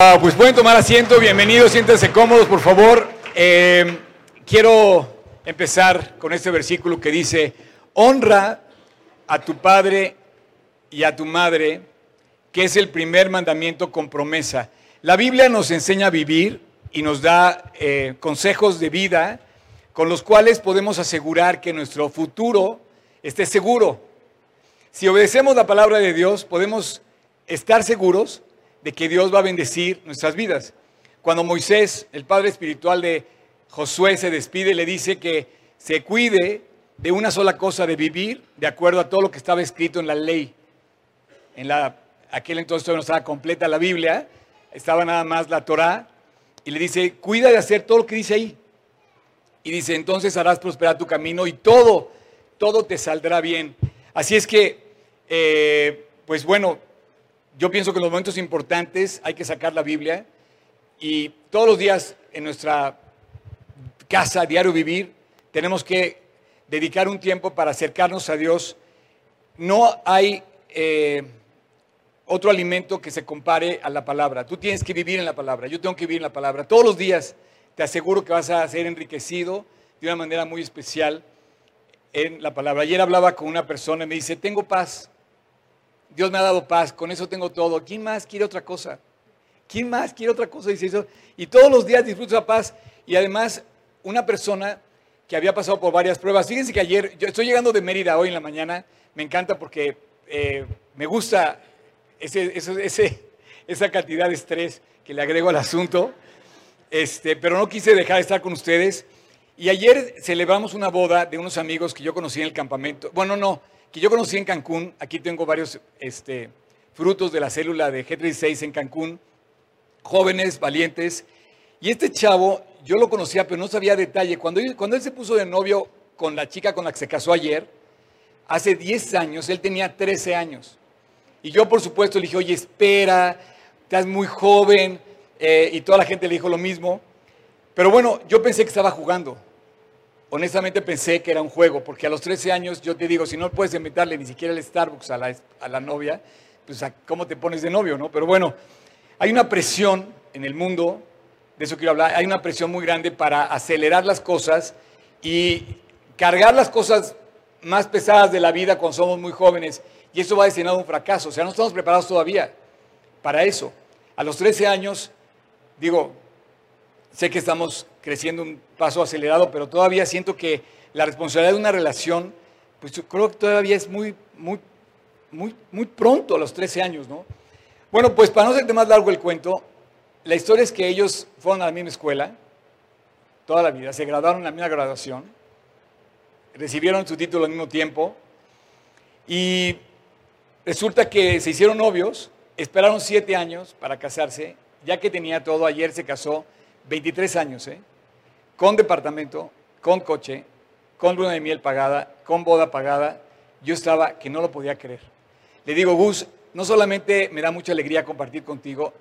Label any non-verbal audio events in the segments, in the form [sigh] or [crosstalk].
Ah, pues pueden tomar asiento, bienvenidos, siéntense cómodos, por favor. Eh, quiero empezar con este versículo que dice, honra a tu padre y a tu madre, que es el primer mandamiento con promesa. La Biblia nos enseña a vivir y nos da eh, consejos de vida con los cuales podemos asegurar que nuestro futuro esté seguro. Si obedecemos la palabra de Dios, podemos estar seguros de que Dios va a bendecir nuestras vidas. Cuando Moisés, el padre espiritual de Josué, se despide, le dice que se cuide de una sola cosa, de vivir de acuerdo a todo lo que estaba escrito en la ley. En la, aquel entonces no estaba completa la Biblia, estaba nada más la Torá, y le dice, cuida de hacer todo lo que dice ahí. Y dice, entonces harás prosperar tu camino y todo, todo te saldrá bien. Así es que, eh, pues bueno, yo pienso que en los momentos importantes hay que sacar la Biblia y todos los días en nuestra casa, diario vivir, tenemos que dedicar un tiempo para acercarnos a Dios. No hay eh, otro alimento que se compare a la palabra. Tú tienes que vivir en la palabra, yo tengo que vivir en la palabra. Todos los días te aseguro que vas a ser enriquecido de una manera muy especial en la palabra. Ayer hablaba con una persona y me dice, tengo paz. Dios me ha dado paz, con eso tengo todo. ¿Quién más quiere otra cosa? ¿Quién más quiere otra cosa? Dice eso. Y todos los días disfruto esa paz. Y además, una persona que había pasado por varias pruebas. Fíjense que ayer, yo estoy llegando de Mérida hoy en la mañana. Me encanta porque eh, me gusta esa cantidad de estrés que le agrego al asunto. Este, pero no quise dejar de estar con ustedes. Y ayer celebramos una boda de unos amigos que yo conocí en el campamento. Bueno, no, que yo conocí en Cancún. Aquí tengo varios este, frutos de la célula de G36 en Cancún, jóvenes, valientes. Y este chavo, yo lo conocía, pero no sabía detalle. Cuando cuando él se puso de novio con la chica con la que se casó ayer, hace 10 años, él tenía 13 años. Y yo, por supuesto, le dije, oye, espera, estás muy joven. Eh, y toda la gente le dijo lo mismo. Pero bueno, yo pensé que estaba jugando honestamente pensé que era un juego, porque a los 13 años yo te digo, si no puedes invitarle ni siquiera el Starbucks a la, novia, pues ¿cómo te pones de novio, no? Pero bueno, hay una presión en el mundo, de eso quiero hablar, hay una presión muy grande para acelerar las cosas y cargar las cosas más pesadas de la vida cuando somos muy jóvenes, y eso va destinado a un fracaso, o sea, no estamos preparados todavía para eso. A los 13 años, digo, sé que estamos creciendo un paso acelerado, pero todavía siento que la responsabilidad de una relación, pues yo creo que todavía es muy, muy, muy, muy pronto, a los 13 años, ¿no? Bueno, pues para no hacerte más largo el cuento, la historia es que ellos fueron a la misma escuela, toda la vida, se graduaron en la misma graduación, recibieron su título al mismo tiempo, y resulta que se hicieron novios, esperaron siete años para casarse, ya que tenía todo, ayer se casó, 23 años, ¿eh? con departamento, con coche, con luna de miel pagada, con boda pagada, yo estaba que no lo podía creer. Le digo, Gus, no solamente me da mucha alegría compartir contigo,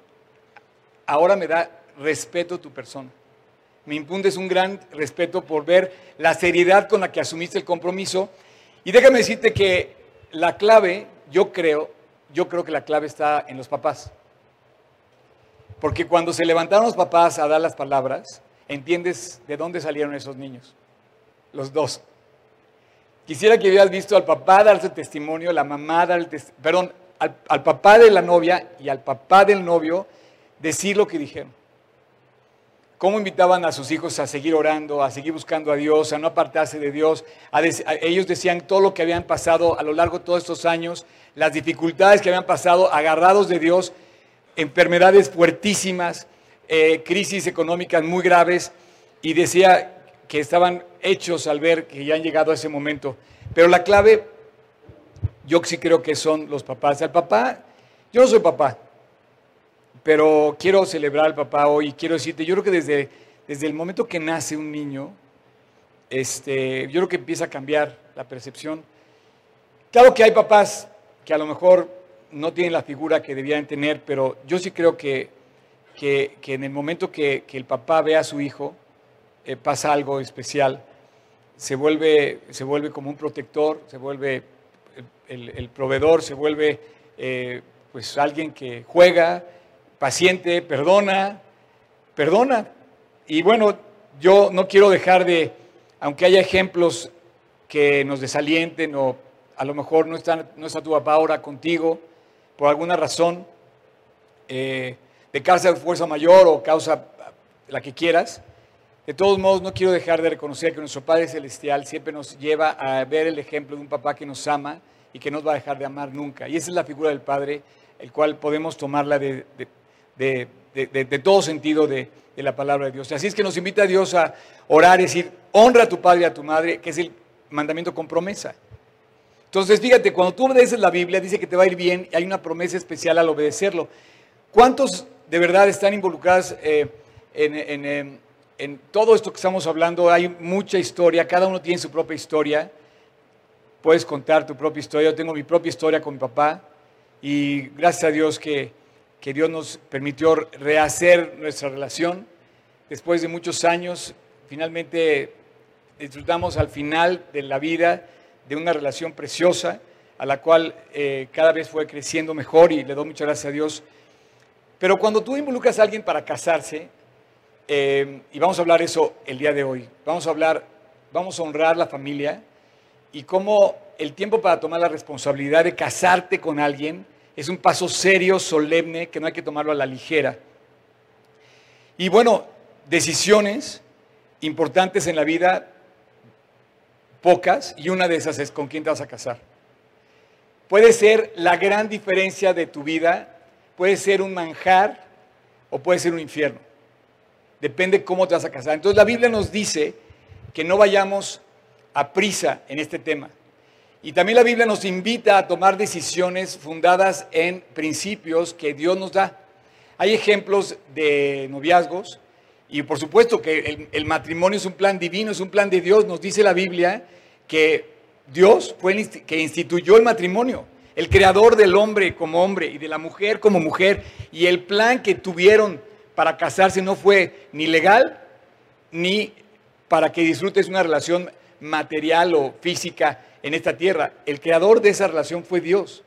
ahora me da respeto tu persona. Me impundes un gran respeto por ver la seriedad con la que asumiste el compromiso. Y déjame decirte que la clave, yo creo, yo creo que la clave está en los papás. Porque cuando se levantaron los papás a dar las palabras, entiendes de dónde salieron esos niños, los dos. Quisiera que hubieras visto al papá darse testimonio, la mamá dar el testimonio, perdón, al, papá de la novia y al papá del novio decir lo que dijeron. Cómo invitaban a sus hijos a seguir orando, a seguir buscando a Dios, a no apartarse de Dios. A a ellos decían todo lo que habían pasado a lo largo de todos estos años, las dificultades que habían pasado, agarrados de Dios, enfermedades fuertísimas, eh, crisis económicas muy graves y decía que estaban hechos al ver que ya han llegado a ese momento. Pero la clave, yo sí creo que son los papás. El papá, yo no soy papá, pero quiero celebrar al papá hoy. Quiero decirte, yo creo que desde, desde el momento que nace un niño, este, yo creo que empieza a cambiar la percepción. Claro que hay papás que a lo mejor no tienen la figura que debían tener, pero yo sí creo que que, en el momento que, el papá ve a su hijo, eh, pasa algo especial, se vuelve, se vuelve como un protector, se vuelve el, proveedor, se vuelve eh, pues alguien que juega, paciente, perdona, perdona. Y bueno, yo no quiero dejar de, aunque haya ejemplos que nos desalienten o a lo mejor no está, no está tu papá ahora contigo por alguna razón, eh, de causa de fuerza mayor o causa la que quieras, de todos modos no quiero dejar de reconocer que nuestro Padre Celestial siempre nos lleva a ver el ejemplo de un papá que nos ama y que no nos va a dejar de amar nunca. Y esa es la figura del Padre, el cual podemos tomarla de, de, de todo sentido de, la palabra de Dios. Así es que nos invita a Dios a orar y decir, honra a tu padre y a tu madre, que es el mandamiento con promesa. Entonces, fíjate, cuando tú obedeces la Biblia, dice que te va a ir bien y hay una promesa especial al obedecerlo. ¿Cuántos de verdad están involucrados eh, en, en, todo esto que estamos hablando? Hay mucha historia, cada uno tiene su propia historia. Puedes contar tu propia historia. Yo tengo mi propia historia con mi papá y gracias a Dios que que Dios nos permitió rehacer nuestra relación. Después de muchos años, finalmente disfrutamos al final de la vida de una relación preciosa, a la cual eh, cada vez fue creciendo mejor y le doy muchas gracias a Dios. Pero cuando tú involucras a alguien para casarse, eh, y vamos a hablar eso el día de hoy, vamos a hablar, vamos a honrar la familia y cómo el tiempo para tomar la responsabilidad de casarte con alguien, es un paso serio, solemne, que no hay que tomarlo a la ligera. Y bueno, decisiones importantes en la vida, pocas, y una de esas es con quién te vas a casar. Puede ser la gran diferencia de tu vida, puede ser un manjar o puede ser un infierno. Depende cómo te vas a casar. Entonces la Biblia nos dice que no vayamos a prisa en este tema. Y también la Biblia nos invita a tomar decisiones fundadas en principios que Dios nos da. Hay ejemplos de noviazgos y por supuesto que el, matrimonio es un plan divino, es un plan de Dios. Nos dice la Biblia que Dios fue el que instituyó el matrimonio, el creador del hombre como hombre y de la mujer como mujer. Y el plan que tuvieron para casarse no fue ni legal ni para que disfrutes una relación material o física en esta tierra. El creador de esa relación fue Dios.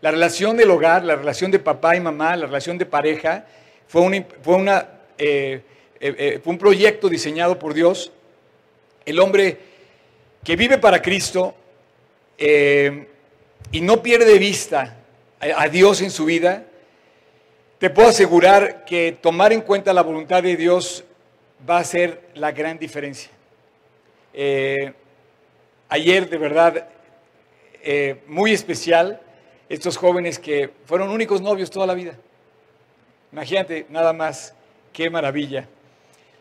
La relación del hogar, la relación de papá y mamá, la relación de pareja, fue, un, fue, una, eh, eh, eh, fue un proyecto diseñado por Dios. El hombre que vive para Cristo y no pierde de vista a, Dios en su vida, te puedo asegurar que tomar en cuenta la voluntad de Dios va a ser la gran diferencia ayer de verdad eh, muy especial, estos jóvenes que fueron únicos novios toda la vida. Imagínate, nada más, qué maravilla.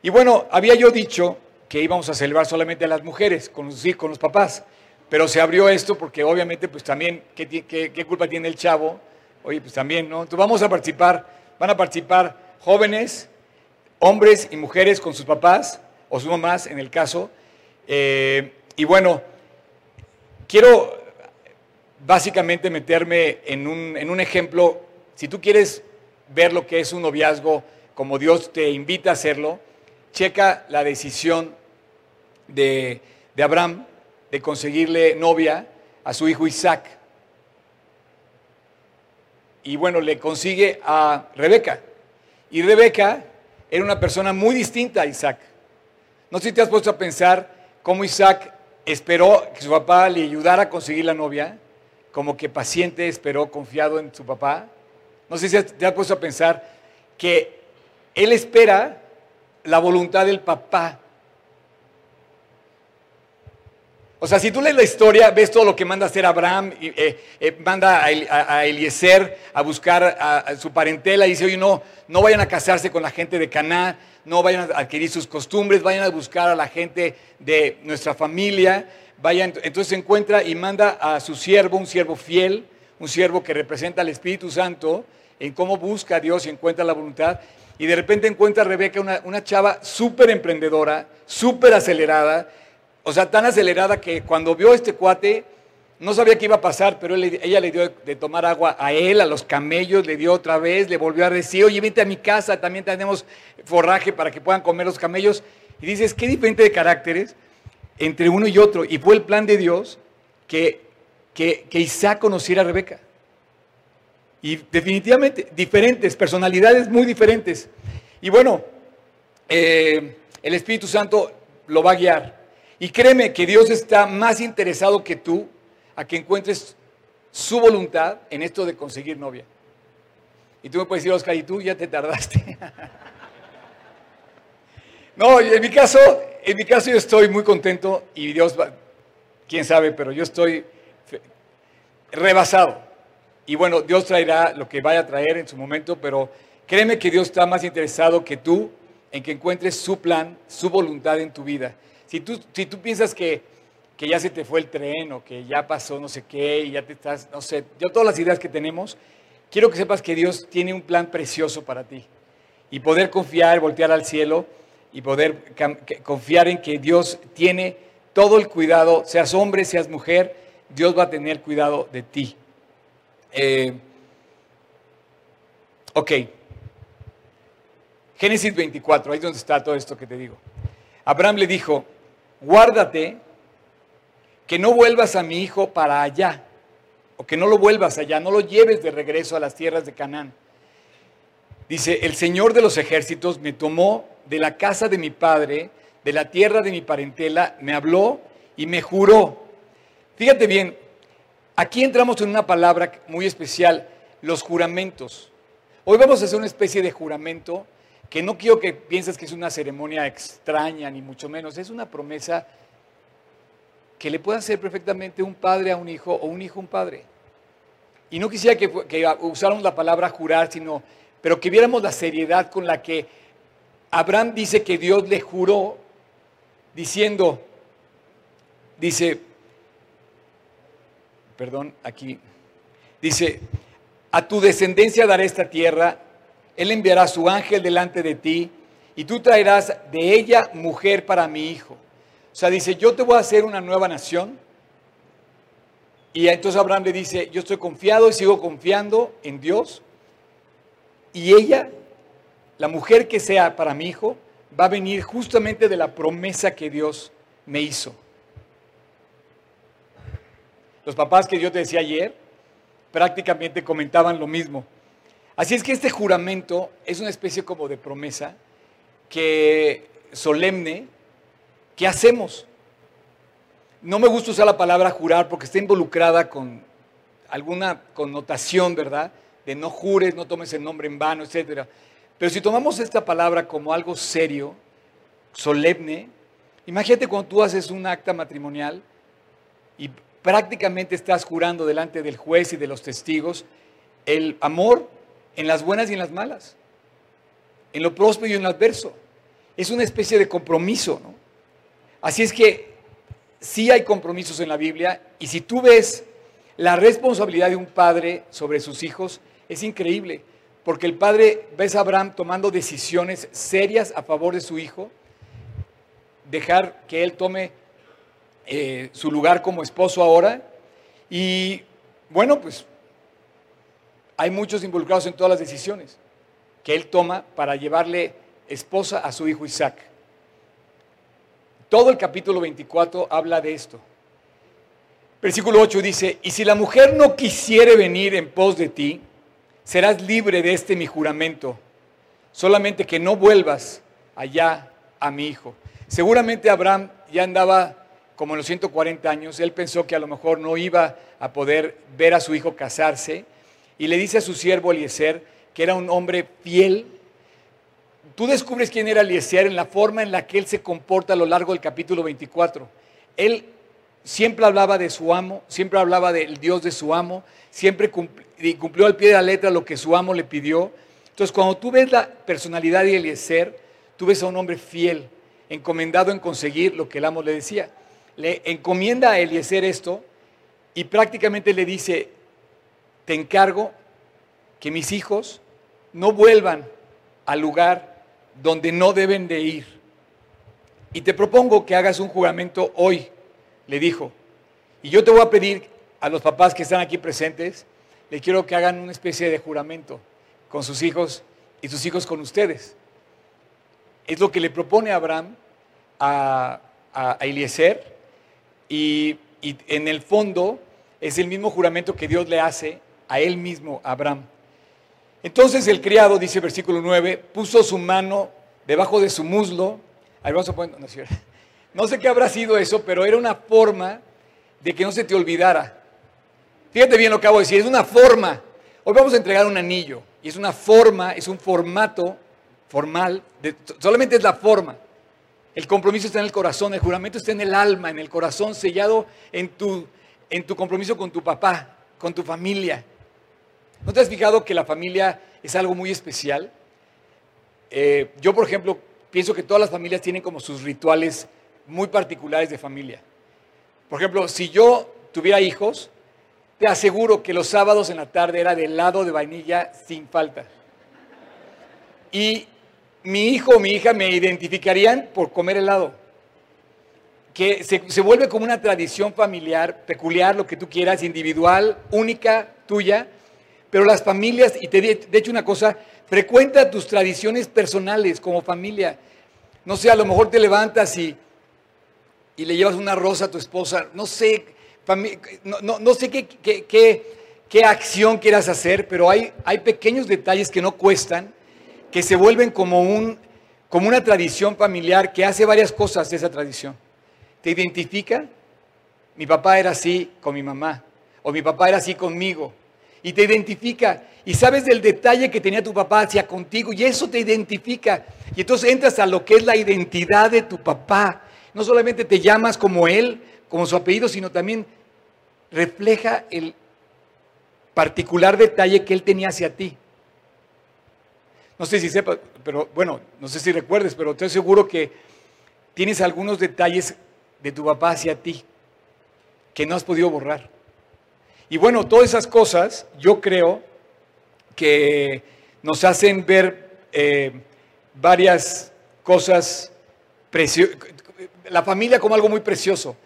Y bueno, había yo dicho que íbamos a celebrar solamente a las mujeres, con los, con los papás, pero se abrió esto porque obviamente pues también, ¿qué, culpa tiene el chavo? Oye, pues también, ¿no? Entonces vamos a participar, van a participar jóvenes, hombres y mujeres con sus papás o sus mamás en el caso. Eh, y bueno, quiero básicamente meterme en un, ejemplo. Si tú quieres ver lo que es un noviazgo como Dios te invita a hacerlo, checa la decisión de, Abraham de conseguirle novia a su hijo Isaac. Y bueno, le consigue a Rebeca. Y Rebeca era una persona muy distinta a Isaac. No sé si te has puesto a pensar cómo Isaac esperó que su papá le ayudara a conseguir la novia, como que paciente esperó confiado en su papá. No sé si te has puesto a pensar que él espera la voluntad del papá. O sea, si tú lees la historia, ves todo lo que manda a hacer Abraham, eh, eh, manda a, Eliezer a buscar a, su parentela y dice, oye, no, no vayan a casarse con la gente de Caná, no vayan a adquirir sus costumbres, vayan a buscar a la gente de nuestra familia, vayan, entonces se encuentra y manda a su siervo, un siervo fiel, un siervo que representa al Espíritu Santo, en cómo busca a Dios y encuentra la voluntad. Y de repente encuentra a Rebeca una, una chava súper emprendedora, súper acelerada, o sea, tan acelerada que cuando vio este cuate, no sabía qué iba a pasar, pero ella le dio de tomar agua a él, a los camellos, le dio otra vez, le volvió a decir, oye, vente a mi casa, también tenemos forraje para que puedan comer los camellos. Y dices, qué diferente de caracteres entre uno y otro. Y fue el plan de Dios que, que, Isaac conociera a Rebeca. Y definitivamente diferentes, personalidades muy diferentes. Y bueno, eh, el Espíritu Santo lo va a guiar. Y créeme que Dios está más interesado que tú a que encuentres su voluntad en esto de conseguir novia. Y tú me puedes decir, Oscar, y tú ya te tardaste. [laughs] no, en mi caso, en mi caso yo estoy muy contento y Dios va, quién sabe, pero yo estoy rebasado. Y bueno, Dios traerá lo que vaya a traer en su momento, pero créeme que Dios está más interesado que tú en que encuentres su plan, su voluntad en tu vida. Si tú, piensas que, que ya se te fue el tren o que ya pasó no sé qué y ya te estás, no sé, yo todas las ideas que tenemos, quiero que sepas que Dios tiene un plan precioso para ti. Y poder confiar, voltear al cielo y poder confiar en que Dios tiene todo el cuidado, seas hombre, seas mujer, Dios va a tener cuidado de ti. Eh, ok. Génesis 24, ahí es donde está todo esto que te digo. Abraham le dijo, guárdate que no vuelvas a mi hijo para allá, o que no lo vuelvas allá, no lo lleves de regreso a las tierras de Canaán. Dice, el Señor de los ejércitos me tomó de la casa de mi padre, de la tierra de mi parentela, me habló y me juró. Fíjate bien, Aquí entramos en una palabra muy especial, los juramentos. Hoy vamos a hacer una especie de juramento que no quiero que pienses que es una ceremonia extraña, ni mucho menos. Es una promesa que le puede hacer perfectamente un padre a un hijo o un hijo a un padre. Y no quisiera que, que usáramos la palabra jurar, sino, pero que viéramos la seriedad con la que Abraham dice que Dios le juró, diciendo, dice, perdón, aquí, dice, a tu descendencia daré esta tierra, él enviará su ángel delante de ti y tú traerás de ella mujer para mi hijo. O sea, dice, yo te voy a hacer una nueva nación. Y entonces Abraham le dice, yo estoy confiado y sigo confiando en Dios. Y ella, la mujer que sea para mi hijo, va a venir justamente de la promesa que Dios me hizo. Los papás que yo te decía ayer prácticamente comentaban lo mismo. Así es que este juramento es una especie como de promesa que solemne que hacemos. No me gusta usar la palabra jurar porque está involucrada con alguna connotación, ¿verdad? De no jures, no tomes el nombre en vano, etc. Pero si tomamos esta palabra como algo serio, solemne, imagínate cuando tú haces un acta matrimonial y prácticamente estás jurando delante del juez y de los testigos el amor en las buenas y en las malas, en lo próspero y en lo adverso. Es una especie de compromiso, ¿no? Así es que sí hay compromisos en la Biblia y si tú ves la responsabilidad de un padre sobre sus hijos, es increíble, porque el padre ves a Abraham tomando decisiones serias a favor de su hijo, dejar que él tome eh, su lugar como esposo ahora. Y bueno, pues hay muchos involucrados en todas las decisiones que él toma para llevarle esposa a su hijo Isaac. Todo el capítulo 24 habla de esto. Versículo 8 dice, y si la mujer no quisiere venir en pos de ti, serás libre de este mi juramento, solamente que no vuelvas allá a mi hijo. Seguramente Abraham ya andaba como en los 140 años, él pensó que a lo mejor no iba a poder ver a su hijo casarse y le dice a su siervo Eliezer que era un hombre fiel. Tú descubres quién era Eliezer en la forma en la que él se comporta a lo largo del capítulo 24. Él siempre hablaba de su amo, siempre hablaba del Dios de su amo, siempre cumplió al pie de la letra lo que su amo le pidió. Entonces, cuando tú ves la personalidad de Eliezer, tú ves a un hombre fiel, encomendado en conseguir lo que el amo le decía le encomienda a Eliezer esto y prácticamente le dice, te encargo que mis hijos no vuelvan al lugar donde no deben de ir. Y te propongo que hagas un juramento hoy, le dijo. Y yo te voy a pedir a los papás que están aquí presentes, le quiero que hagan una especie de juramento con sus hijos y sus hijos con ustedes. Es lo que le propone Abraham a, a Eliezer y, en el fondo es el mismo juramento que Dios le hace a él mismo, Abraham. Entonces el criado, dice versículo 9, puso su mano debajo de su muslo. Ahí vamos a no, no sé qué habrá sido eso, pero era una forma de que no se te olvidara. Fíjate bien lo que acabo de decir, es una forma. Hoy vamos a entregar un anillo y es una forma, es un formato formal, solamente es la forma. El compromiso está en el corazón, el juramento está en el alma, en el corazón, sellado en tu, en tu compromiso con tu papá, con tu familia. ¿No te has fijado que la familia es algo muy especial? Eh, yo, por ejemplo, pienso que todas las familias tienen como sus rituales muy particulares de familia. Por ejemplo, si yo tuviera hijos, te aseguro que los sábados en la tarde era de helado de vainilla sin falta. Y mi hijo o mi hija me identificarían por comer helado. Que se, vuelve como una tradición familiar, peculiar, lo que tú quieras, individual, única, tuya. Pero las familias, y te de hecho una cosa, frecuenta tus tradiciones personales como familia. No sé, a lo mejor te levantas y, y le llevas una rosa a tu esposa. No sé, no, sé qué, qué, acción quieras hacer, pero hay, hay pequeños detalles que no cuestan que se vuelven como, un, como una tradición familiar que hace varias cosas esa tradición. ¿Te identifica? Mi papá era así con mi mamá, o mi papá era así conmigo, y te identifica, y sabes del detalle que tenía tu papá hacia contigo, y eso te identifica, y entonces entras a lo que es la identidad de tu papá. No solamente te llamas como él, como su apellido, sino también refleja el particular detalle que él tenía hacia ti. No sé si sepas, pero bueno, no sé si recuerdes, pero estoy seguro que tienes algunos detalles de tu papá hacia ti que no has podido borrar. Y bueno, todas esas cosas yo creo que nos hacen ver eh, varias cosas la familia como algo muy precioso.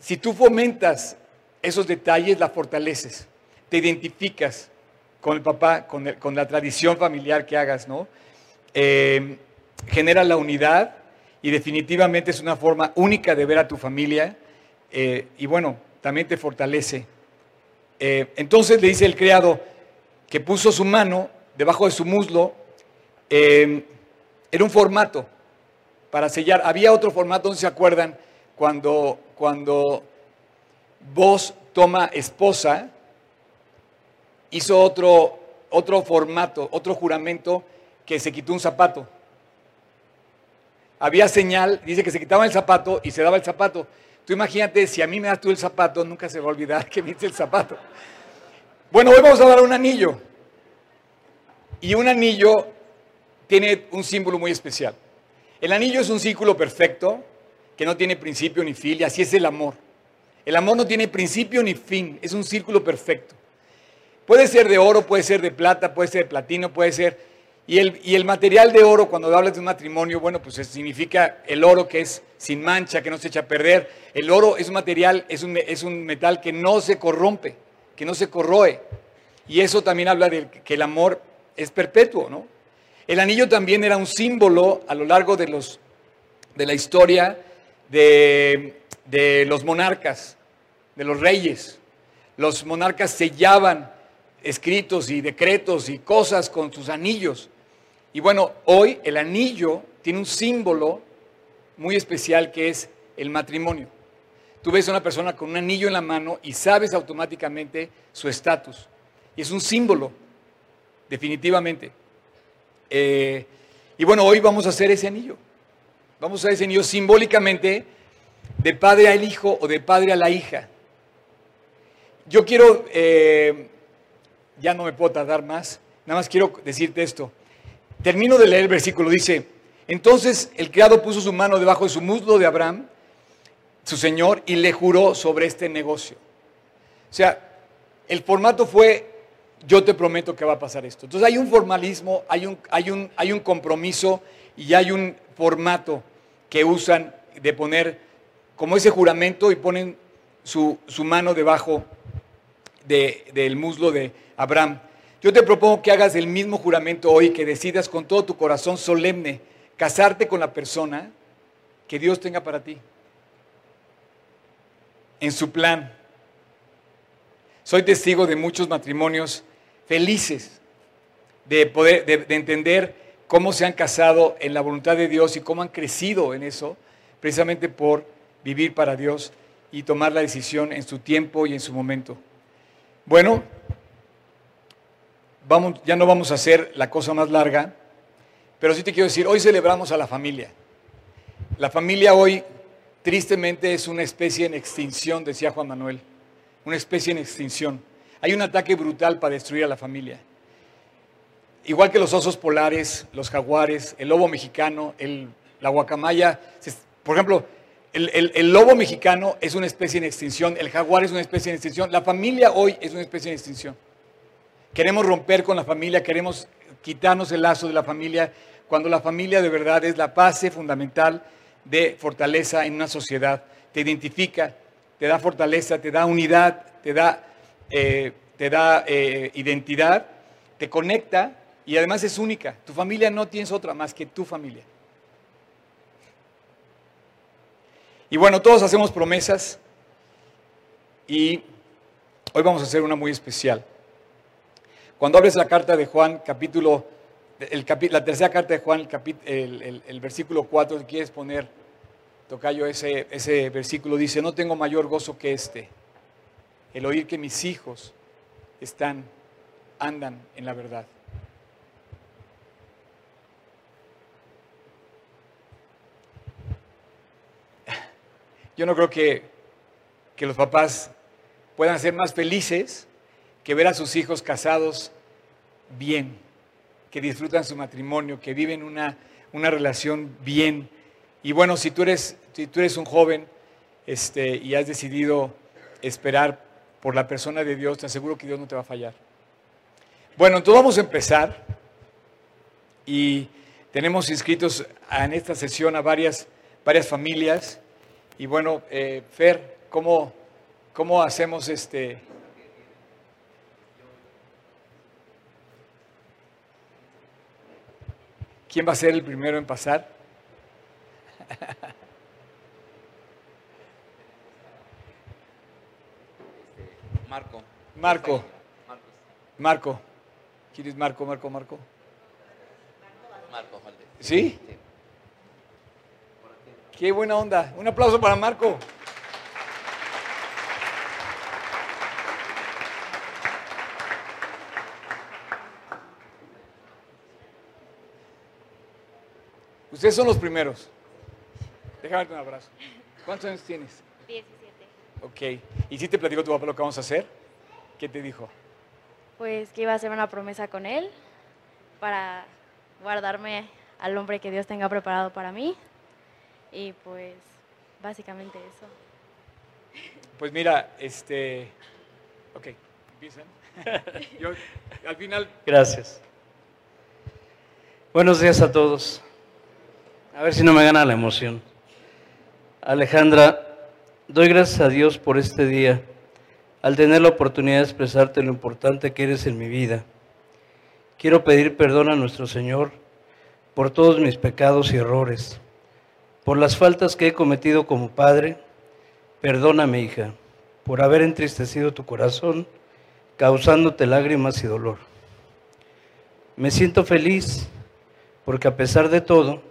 Si tú fomentas esos detalles, la fortaleces, te identificas, con el papá, con, la tradición familiar que hagas, ¿no? Eh, genera la unidad y definitivamente es una forma única de ver a tu familia eh, y bueno, también te fortalece. Eh, entonces le dice el criado que puso su mano debajo de su muslo, era un formato para sellar. Había otro formato, ¿no se acuerdan? Cuando, cuando vos toma esposa, hizo otro, otro formato, otro juramento que se quitó un zapato. Había señal, dice que se quitaba el zapato y se daba el zapato. Tú imagínate, si a mí me das tú el zapato, nunca se va a olvidar que me hice el zapato. Bueno, hoy vamos a dar un anillo. Y un anillo tiene un símbolo muy especial. El anillo es un círculo perfecto que no tiene principio ni fin, y así es el amor. El amor no tiene principio ni fin, es un círculo perfecto. Puede ser de oro, puede ser de plata, puede ser de platino, puede ser... Y el, y el material de oro, cuando hablas de un matrimonio, bueno, pues significa el oro que es sin mancha, que no se echa a perder. El oro es un material, es un, es un metal que no se corrompe, que no se corroe. Y eso también habla de que el amor es perpetuo, ¿no? El anillo también era un símbolo a lo largo de, los, de la historia de, de los monarcas, de los reyes. Los monarcas sellaban escritos y decretos y cosas con sus anillos. Y bueno, hoy el anillo tiene un símbolo muy especial que es el matrimonio. Tú ves a una persona con un anillo en la mano y sabes automáticamente su estatus. Y es un símbolo, definitivamente. Eh, y bueno, hoy vamos a hacer ese anillo. Vamos a hacer ese anillo simbólicamente de padre al hijo o de padre a la hija. Yo quiero eh, ya no me puedo tardar más. Nada más quiero decirte esto. Termino de leer el versículo. Dice, entonces el criado puso su mano debajo de su muslo de Abraham, su señor, y le juró sobre este negocio. O sea, el formato fue, yo te prometo que va a pasar esto. Entonces hay un formalismo, hay un, hay un, hay un compromiso y hay un formato que usan de poner como ese juramento y ponen su, su mano debajo del muslo de Abraham. Yo te propongo que hagas el mismo juramento hoy, que decidas con todo tu corazón solemne casarte con la persona que Dios tenga para ti. En su plan. Soy testigo de muchos matrimonios felices, de, poder, de, entender cómo se han casado en la voluntad de Dios y cómo han crecido en eso, precisamente por vivir para Dios y tomar la decisión en su tiempo y en su momento. Bueno, ya no vamos a hacer la cosa más larga, pero sí te quiero decir, hoy celebramos a la familia. La familia hoy, tristemente, es una especie en extinción, decía Juan Manuel, una especie en extinción. Hay un ataque brutal para destruir a la familia. Igual que los osos polares, los jaguares, el lobo mexicano, la guacamaya. Por ejemplo, el, lobo mexicano es una especie en extinción, el jaguar es una especie en extinción, la familia hoy es una especie en extinción. Queremos romper con la familia, queremos quitarnos el lazo de la familia, cuando la familia de verdad es la base fundamental de fortaleza en una sociedad. Te identifica, te da fortaleza, te da unidad, te da eh, te da eh, identidad, te conecta y además es única. Tu familia no tienes otra más que tu familia. Y bueno, todos hacemos promesas y hoy vamos a hacer una muy especial. Cuando abres la carta de Juan, capítulo, la tercera carta de Juan, el, el, versículo 4, si quieres poner, tocayo, ese, ese versículo dice, no tengo mayor gozo que este el oír que mis hijos están, andan en la verdad. Yo no creo que, que los papás puedan ser más felices que ver a sus hijos casados bien, que disfrutan su matrimonio, que viven una, una relación bien. Y bueno, si tú eres, si tú eres un joven este, y has decidido esperar por la persona de Dios, te aseguro que Dios no te va a fallar. Bueno, entonces vamos a empezar y tenemos inscritos en esta sesión a varias, varias familias. Y bueno, eh, Fer, ¿cómo, ¿cómo hacemos este? ¿Quién va a ser el primero en pasar? Marco. Marco. Marco. ¿Quién es Marco, Marco, Marco? Marco, ¿Sí? Qué buena onda. Un aplauso para Marco. Ustedes son los primeros. Déjame darte un abrazo. ¿Cuántos años tienes? Ok. ¿Y si te platicó tu papá lo que vamos a hacer? ¿Qué te dijo? Pues que iba a hacer una promesa con él para guardarme al hombre que Dios tenga preparado para mí. Y pues básicamente eso. Pues mira, este... Ok, empiezan. [laughs] Yo, al final... Gracias. Buenos días a todos. A ver si no me gana la emoción. Alejandra, Doy gracias a Dios por este día, al tener la oportunidad de expresarte lo importante que eres en mi vida. Quiero pedir perdón a nuestro Señor por todos mis pecados y errores, por las faltas que he cometido como padre. Perdóname, hija, por haber entristecido tu corazón, causándote lágrimas y dolor. Me siento feliz porque a pesar de todo,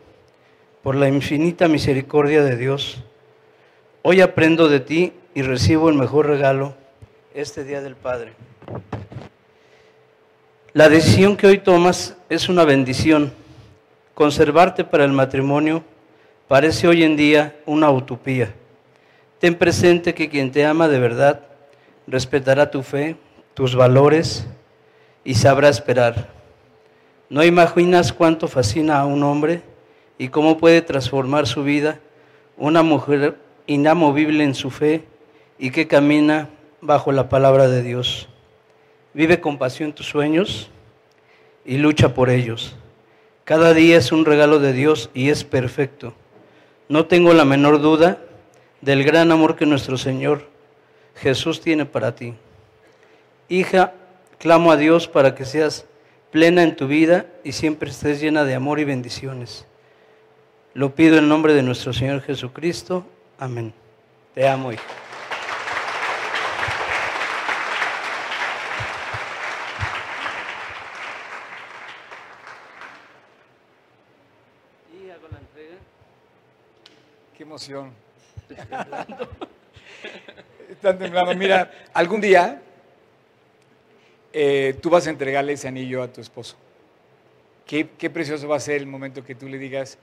por la infinita misericordia de Dios, Hoy aprendo de ti y recibo el mejor regalo este Día del Padre. La decisión que hoy tomas es una bendición. Conservarte para el matrimonio parece hoy en día una utopía. Ten presente que quien te ama de verdad respetará tu fe, tus valores y sabrá esperar. No imaginas cuánto fascina a un hombre y cómo puede transformar su vida una mujer inamovible en su fe y que camina bajo la palabra de Dios. Vive con pasión tus sueños y lucha por ellos. Cada día es un regalo de Dios y es perfecto. No tengo la menor duda del gran amor que nuestro Señor Jesús tiene para ti. Hija, clamo a Dios para que seas plena en tu vida y siempre estés llena de amor y bendiciones. Lo pido en nombre de nuestro Señor Jesucristo. Amén. Te amo, hijo. Y hago la entrega. Qué emoción. Están temblando. Mira, algún día eh, tú vas a entregarle ese anillo a tu esposo. Qué, qué precioso va a ser el momento que tú le digas,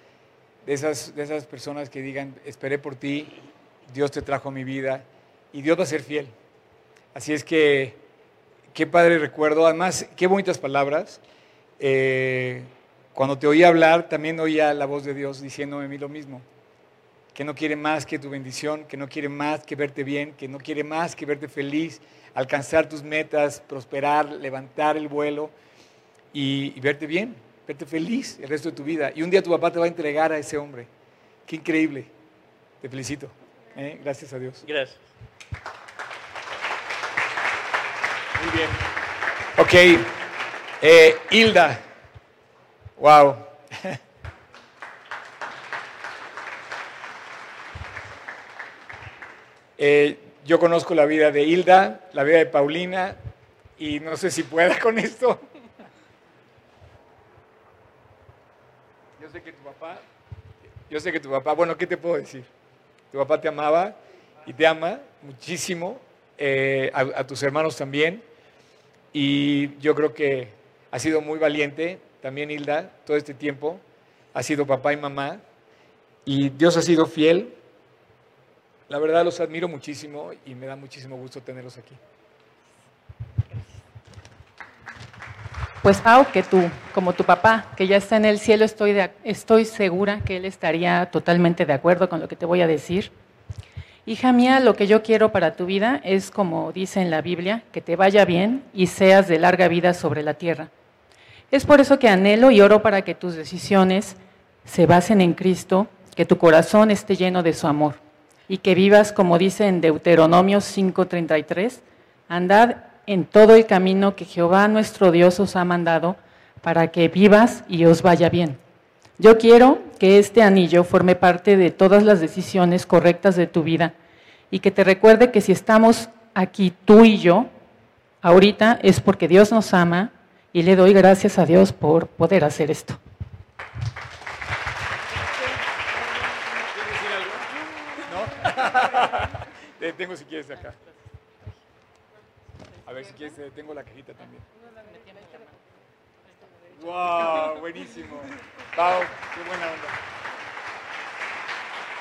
de esas, de esas personas que digan, esperé por ti, Dios te trajo a mi vida y Dios va a ser fiel. Así es que, qué padre recuerdo. Además, qué bonitas palabras. Eh, cuando te oí hablar, también oía la voz de Dios diciéndome a mí lo mismo. Que no quiere más que tu bendición, que no quiere más que verte bien, que no quiere más que verte feliz, alcanzar tus metas, prosperar, levantar el vuelo y verte bien, verte feliz el resto de tu vida. Y un día tu papá te va a entregar a ese hombre. Qué increíble. Te felicito. ¿eh? Gracias a Dios. Gracias. Muy bien. Ok. Eh, Hilda. Wow. [laughs] Eh, yo conozco la vida de Hilda, la vida de Paulina, y no sé si pueda con esto. Yo sé que tu yo sé que tu papá, bueno, ¿qué te puedo decir? Tu papá te amaba y te ama muchísimo, eh, a, a tus hermanos también, y yo creo que ha sido muy valiente también Hilda todo este tiempo, ha sido papá y mamá, y Dios ha sido fiel. La verdad los admiro muchísimo y me da muchísimo gusto tenerlos aquí. Pues Pau, que tú, como tu papá, que ya está en el cielo, estoy, estoy segura que él estaría totalmente de acuerdo con lo que te voy a decir. Hija mía, lo que yo quiero para tu vida es, como dice en la Biblia, que te vaya bien y seas de larga vida sobre la tierra. Es por eso que anhelo y oro para que tus decisiones se basen en Cristo, que tu corazón esté lleno de su amor y que vivas, como dice en Deuteronomio 5:33, andad en todo el camino que Jehová nuestro Dios os ha mandado para que vivas y os vaya bien. Yo quiero que este anillo forme parte de todas las decisiones correctas de tu vida y que te recuerde que si estamos aquí tú y yo, ahorita es porque Dios nos ama y le doy gracias a Dios por poder hacer esto. [laughs] Te detengo si quieres acá. A ver si quieres, te detengo la cajita también. ¡Wow! Buenísimo. Pau, qué buena onda.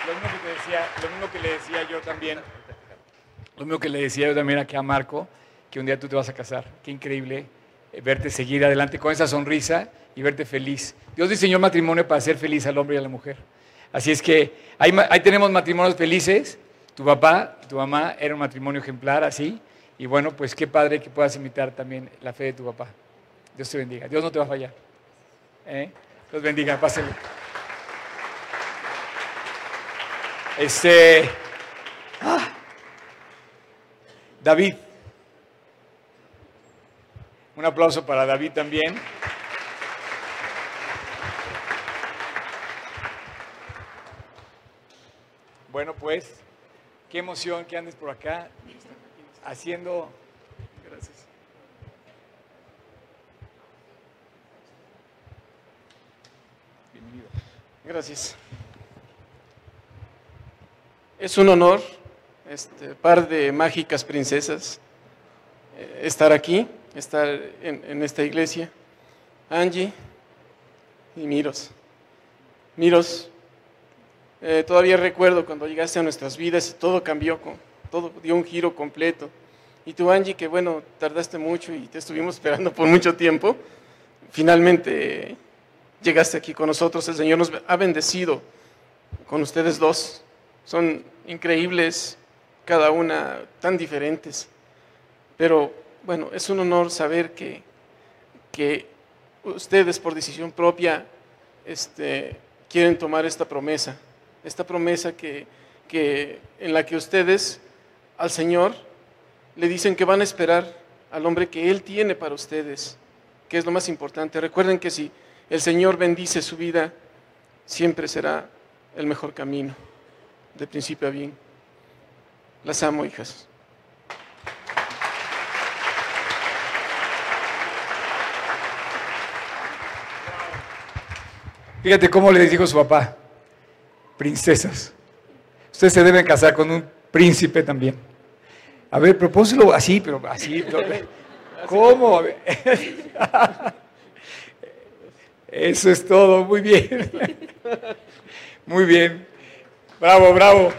Lo mismo que te decía, lo mismo que le decía yo también, lo mismo que le decía yo también aquí a Marco, que un día tú te vas a casar. Qué increíble eh, verte seguir adelante con esa sonrisa y verte feliz. Dios diseñó el matrimonio para hacer feliz al hombre y a la mujer. Así es que ahí, ahí tenemos matrimonios felices. Tu papá tu mamá era un matrimonio ejemplar así. Y bueno, pues qué padre que puedas imitar también la fe de tu papá. Dios te bendiga. Dios no te va a fallar. ¿Eh? Dios bendiga, pásale. Este. ah. David. Un aplauso para David también. Bueno, pues, qué emoción que andes por acá haciendo. Gracias. Bienvenido. Gracias. Es un honor, este par de mágicas princesas, eh, estar aquí, estar en, en esta iglesia. Angie y Miros. Miros, eh, todavía recuerdo cuando llegaste a nuestras vidas y todo cambió, con- todo dio un giro completo. Y tú, Angie, que bueno, tardaste mucho y te estuvimos esperando por mucho tiempo, finalmente llegaste aquí con nosotros. El Señor nos ha bendecido con ustedes dos. Son increíbles, cada una tan diferentes. Pero bueno, es un honor saber que, que ustedes por decisión propia este, quieren tomar esta promesa. Esta promesa que, que, en la que ustedes al Señor le dicen que van a esperar al hombre que Él tiene para ustedes, que es lo más importante. Recuerden que si el Señor bendice su vida, siempre será el mejor camino, de principio a bien. Las amo, hijas. Fíjate cómo le dijo su papá, princesas. Ustedes se deben casar con un príncipe también. A ver, propóselo así, pero así. [laughs] ¿Cómo? A ver. [laughs] Eso es todo, muy bien. [laughs] Muy bien. Bravo, bravo.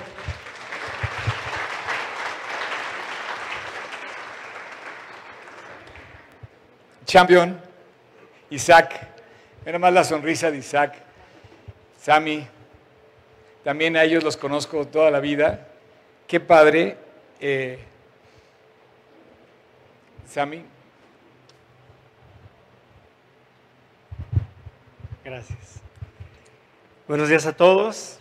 Champion, Isaac. Mira más la sonrisa de Isaac. Sammy. También a ellos los conozco toda la vida. Qué padre. Eh, Sammy. Gracias. Buenos días a todos.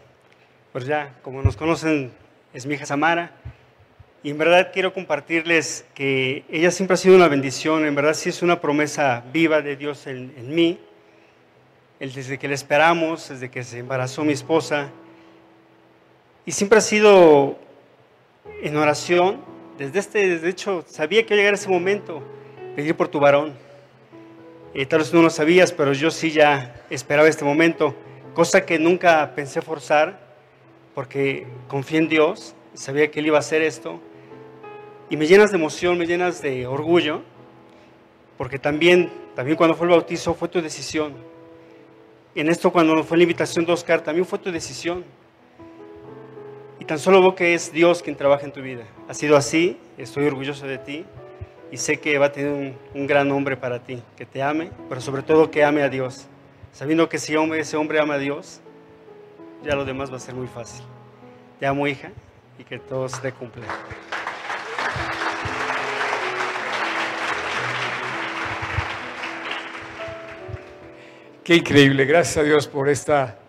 Pues ya, como nos conocen, es mi hija Samara. Y en verdad quiero compartirles que ella siempre ha sido una bendición, en verdad sí es una promesa viva de Dios en, en mí. Desde que la esperamos, desde que se embarazó mi esposa. Y siempre ha sido en oración. Desde este, de hecho, sabía que iba a llegar ese momento, pedir por tu varón. Eh, tal vez no lo sabías, pero yo sí ya esperaba este momento, cosa que nunca pensé forzar, porque confié en Dios, sabía que Él iba a hacer esto y me llenas de emoción, me llenas de orgullo, porque también, también cuando fue el bautizo fue tu decisión. En esto cuando fue la invitación de Oscar también fue tu decisión. Y tan solo veo que es Dios quien trabaja en tu vida. Ha sido así, estoy orgulloso de ti y sé que va a tener un, gran hombre para ti, que te ame, pero sobre todo que ame a Dios. Sabiendo que si ese hombre ama a Dios, ya lo demás va a ser muy fácil. Te amo, hija, y que todo se te cumpla. Qué increíble, gracias a Dios por esta,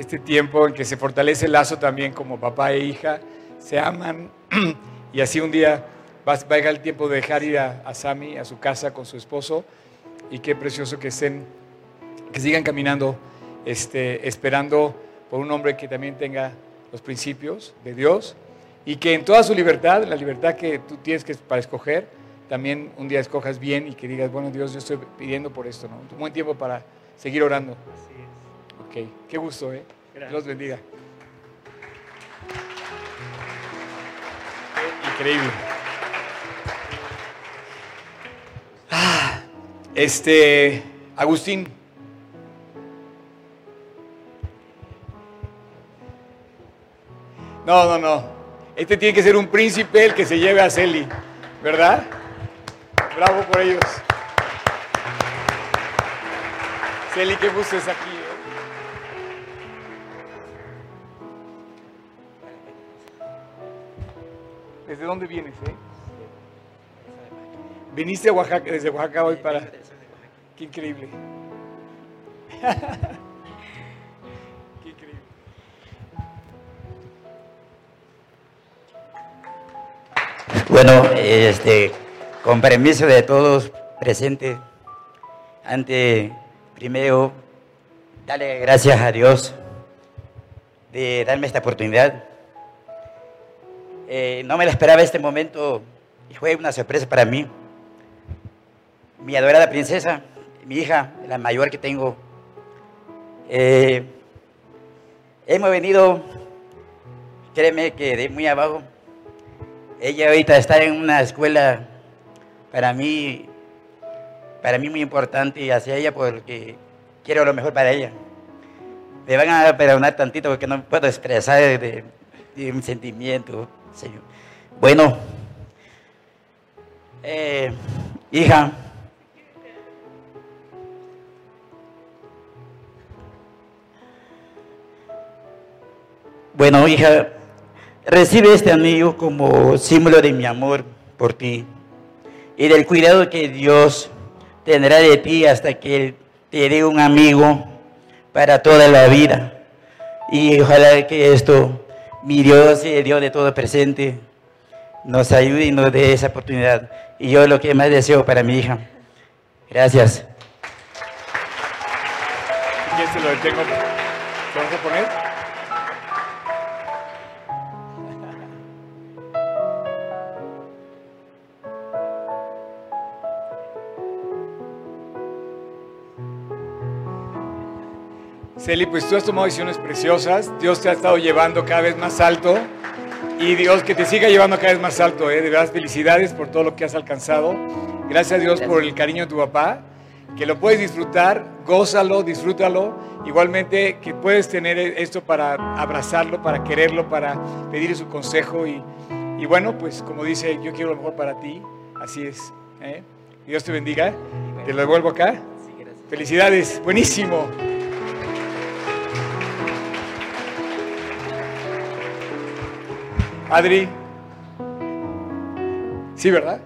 este tiempo en que se fortalece el lazo también como papá e hija, se aman [clears throat] y así un día va, a llegar el tiempo de dejar ir a, a Sammy a su casa con su esposo y qué precioso que estén, que sigan caminando, este, esperando por un hombre que también tenga los principios de Dios y que en toda su libertad, la libertad que tú tienes que para escoger, también un día escojas bien y que digas, bueno Dios, yo estoy pidiendo por esto, ¿no? Un buen tiempo para seguir orando. Así es. Ok, qué gusto, ¿eh? Gracias. Dios bendiga. Increíble. Ah, Este, Agustín. No, no, no. Este tiene que ser un príncipe el que se lleve a Celi, ¿verdad? Bravo por ellos. Celi, qué gusto es aquí. ¿Desde dónde vienes, eh? Viniste a Oaxaca, desde Oaxaca hoy para... Qué increíble. [laughs] Qué increíble. Bueno, este, con permiso de todos presentes, ante primero darle gracias a Dios de darme esta oportunidad. Eh, no me la esperaba este momento y fue una sorpresa para mí. Mi adorada princesa, mi hija, la mayor que tengo, eh, hemos venido, créeme que de muy abajo. Ella ahorita está en una escuela para mí, para mí muy importante y hacia ella porque quiero lo mejor para ella. Me van a perdonar tantito porque no puedo expresar de, de- de mi sentimiento, Señor. Bueno, eh, hija, bueno, hija, recibe este anillo como símbolo de mi amor por ti y del cuidado que Dios tendrá de ti hasta que Él te dé un amigo para toda la vida. Y ojalá que esto, mi Dios y el Dios de todo presente, nos ayude y nos dé esa oportunidad. Y yo lo que más deseo para mi hija. Gracias. ¿Quién se lo detengo? ¿Te vas a poner? Celi, pues tú has tomado decisiones preciosas. Dios te ha estado llevando cada vez más alto. Y Dios que te siga llevando cada vez más alto. ¿eh? De verdad, felicidades por todo lo que has alcanzado. Gracias a Dios por el cariño de tu papá. Que lo puedes disfrutar, gózalo, disfrútalo. Igualmente que puedes tener esto para abrazarlo, para quererlo, para pedirle su consejo. Y, y bueno, pues como dice, yo quiero lo mejor para ti. Así es. ¿eh? Dios te bendiga. Te lo devuelvo acá. Felicidades. Buenísimo. Adri. Sí, ¿verdad?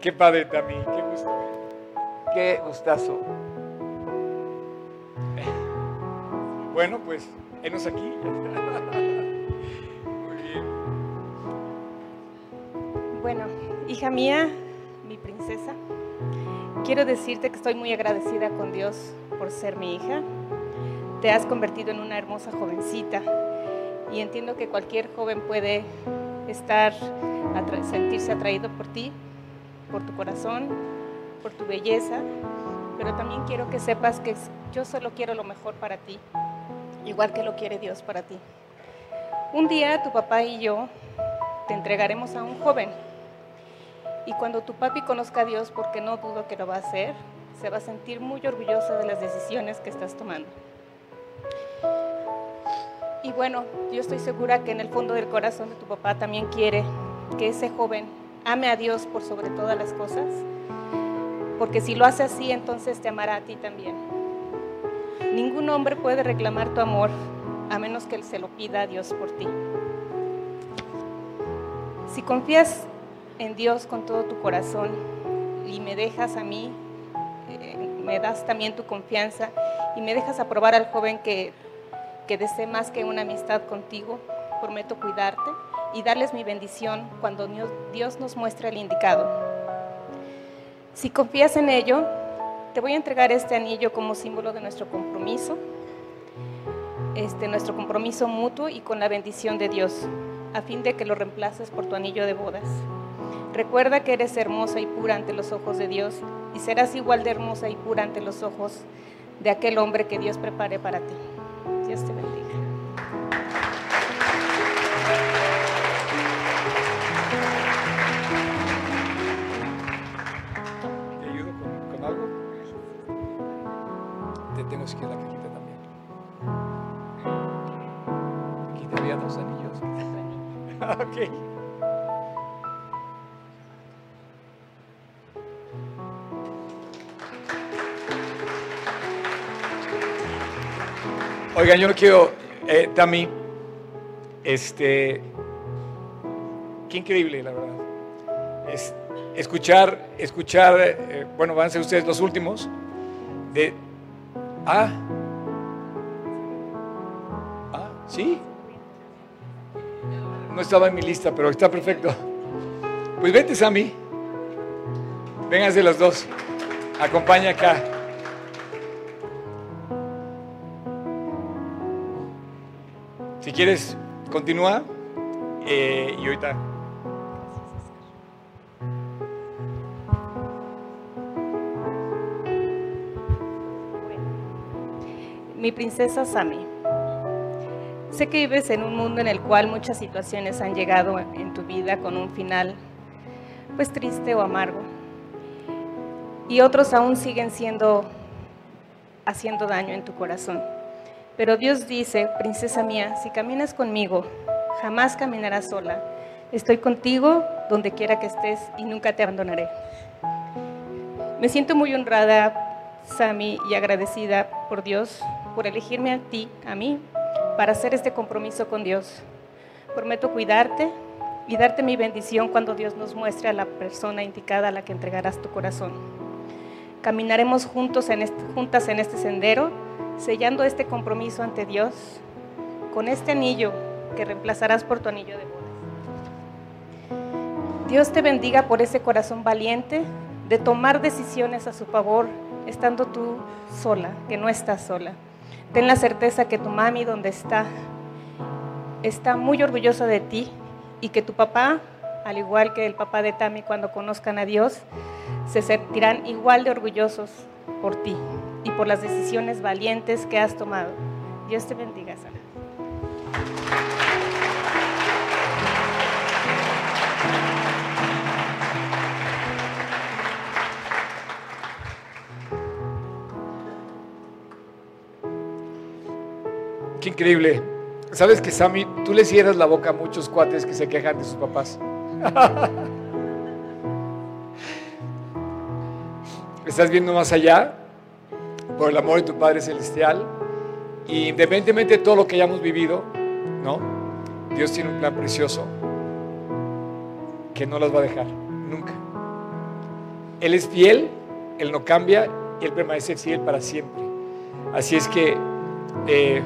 Qué padre también, qué gusto. Qué gustazo. Bueno, pues, enos aquí. [laughs] Muy bien. Bueno, hija mía, mi princesa, quiero decirte que estoy muy agradecida con Dios por ser mi hija. Te has convertido en una hermosa jovencita y entiendo que cualquier joven puede estar, sentirse atraído por ti, por tu corazón, por tu belleza, pero también quiero que sepas que yo solo quiero lo mejor para ti, igual que lo quiere Dios para ti. Un día tu papá y yo te entregaremos a un joven y cuando tu papi conozca a Dios, porque no dudo que lo va a hacer, se va a sentir muy orgullosa de las decisiones que estás tomando. Y bueno, yo estoy segura que en el fondo del corazón de tu papá también quiere que ese joven ame a Dios por sobre todas las cosas, porque si lo hace así, entonces te amará a ti también. Ningún hombre puede reclamar tu amor a menos que él se lo pida a Dios por ti. Si confías en Dios con todo tu corazón y me dejas a mí, eh, me das también tu confianza y me dejas aprobar al joven que, que desee más que una amistad contigo, prometo cuidarte y darles mi bendición cuando Dios- Dios nos muestre el indicado. Si confías en ello, te voy a entregar este anillo como símbolo de nuestro compromiso, este, nuestro compromiso mutuo y con la bendición de Dios, a fin de que lo reemplaces por tu anillo de bodas. Recuerda que eres hermosa y pura ante los ojos de Dios y serás igual de hermosa y pura ante los ojos de aquel hombre que Dios prepare para ti. Dios te bendiga. Oigan, yo no quiero, eh, Tami, este, qué increíble, la verdad. Es, escuchar, escuchar, eh, bueno, van a ser ustedes los últimos, de, ah, ah, sí, no estaba en mi lista, pero está perfecto. Pues vete, Sammy, vénganse los dos, acompaña acá. Si quieres, continúa eh, y ahorita. Mi princesa Sami, sé que vives en un mundo en el cual muchas situaciones han llegado en tu vida con un final pues triste o amargo. Y otros aún siguen siendo haciendo daño en tu corazón. Pero Dios dice, princesa mía, si caminas conmigo, jamás caminarás sola. Estoy contigo donde quiera que estés y nunca te abandonaré. Me siento muy honrada, Sami, y agradecida por Dios por elegirme a ti, a mí, para hacer este compromiso con Dios. Prometo cuidarte y darte mi bendición cuando Dios nos muestre a la persona indicada a la que entregarás tu corazón. Caminaremos juntos en este, juntas en este sendero, sellando este compromiso ante Dios con este anillo que reemplazarás por tu anillo de bodas. Dios te bendiga por ese corazón valiente de tomar decisiones a su favor estando tú sola, que no estás sola. Ten la certeza que tu mami donde está está muy orgullosa de ti y que tu papá, al igual que el papá de Tami cuando conozcan a Dios, se sentirán igual de orgullosos por ti y por las decisiones valientes que has tomado. Dios te bendiga, Sara. Qué increíble. Sabes que Sammy, tú le cierras la boca a muchos cuates que se quejan de sus papás. [laughs] Estás viendo más allá por el amor de tu Padre Celestial. Y independientemente de todo lo que hayamos vivido, ¿no? Dios tiene un plan precioso que no las va a dejar nunca. Él es fiel, Él no cambia y Él permanece fiel para siempre. Así es que eh,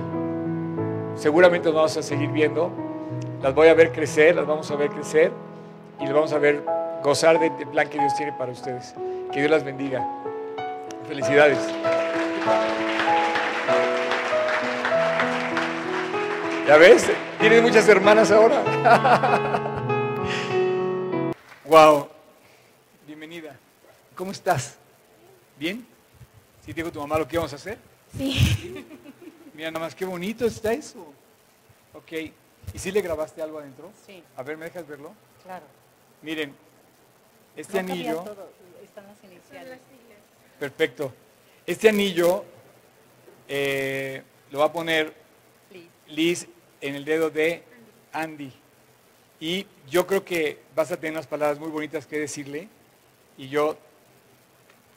seguramente nos vamos a seguir viendo, las voy a ver crecer, las vamos a ver crecer y las vamos a ver gozar del del plan que Dios tiene para ustedes. Que Dios las bendiga. Felicidades. ¿Ya ves? Tienes muchas hermanas ahora. wow. Bienvenida. ¿Cómo estás? ¿Bien? ¿Sí te dijo tu mamá lo que íbamos a hacer? Sí. Mira, nada más qué bonito está eso. Ok. ¿Y si le grabaste algo adentro? Sí. A ver, ¿me dejas verlo? Claro. Miren, este anillo, están las iniciales. perfecto. Este anillo eh, lo va a poner Liz en el dedo de Andy. Y yo creo que vas a tener unas palabras muy bonitas que decirle. Y yo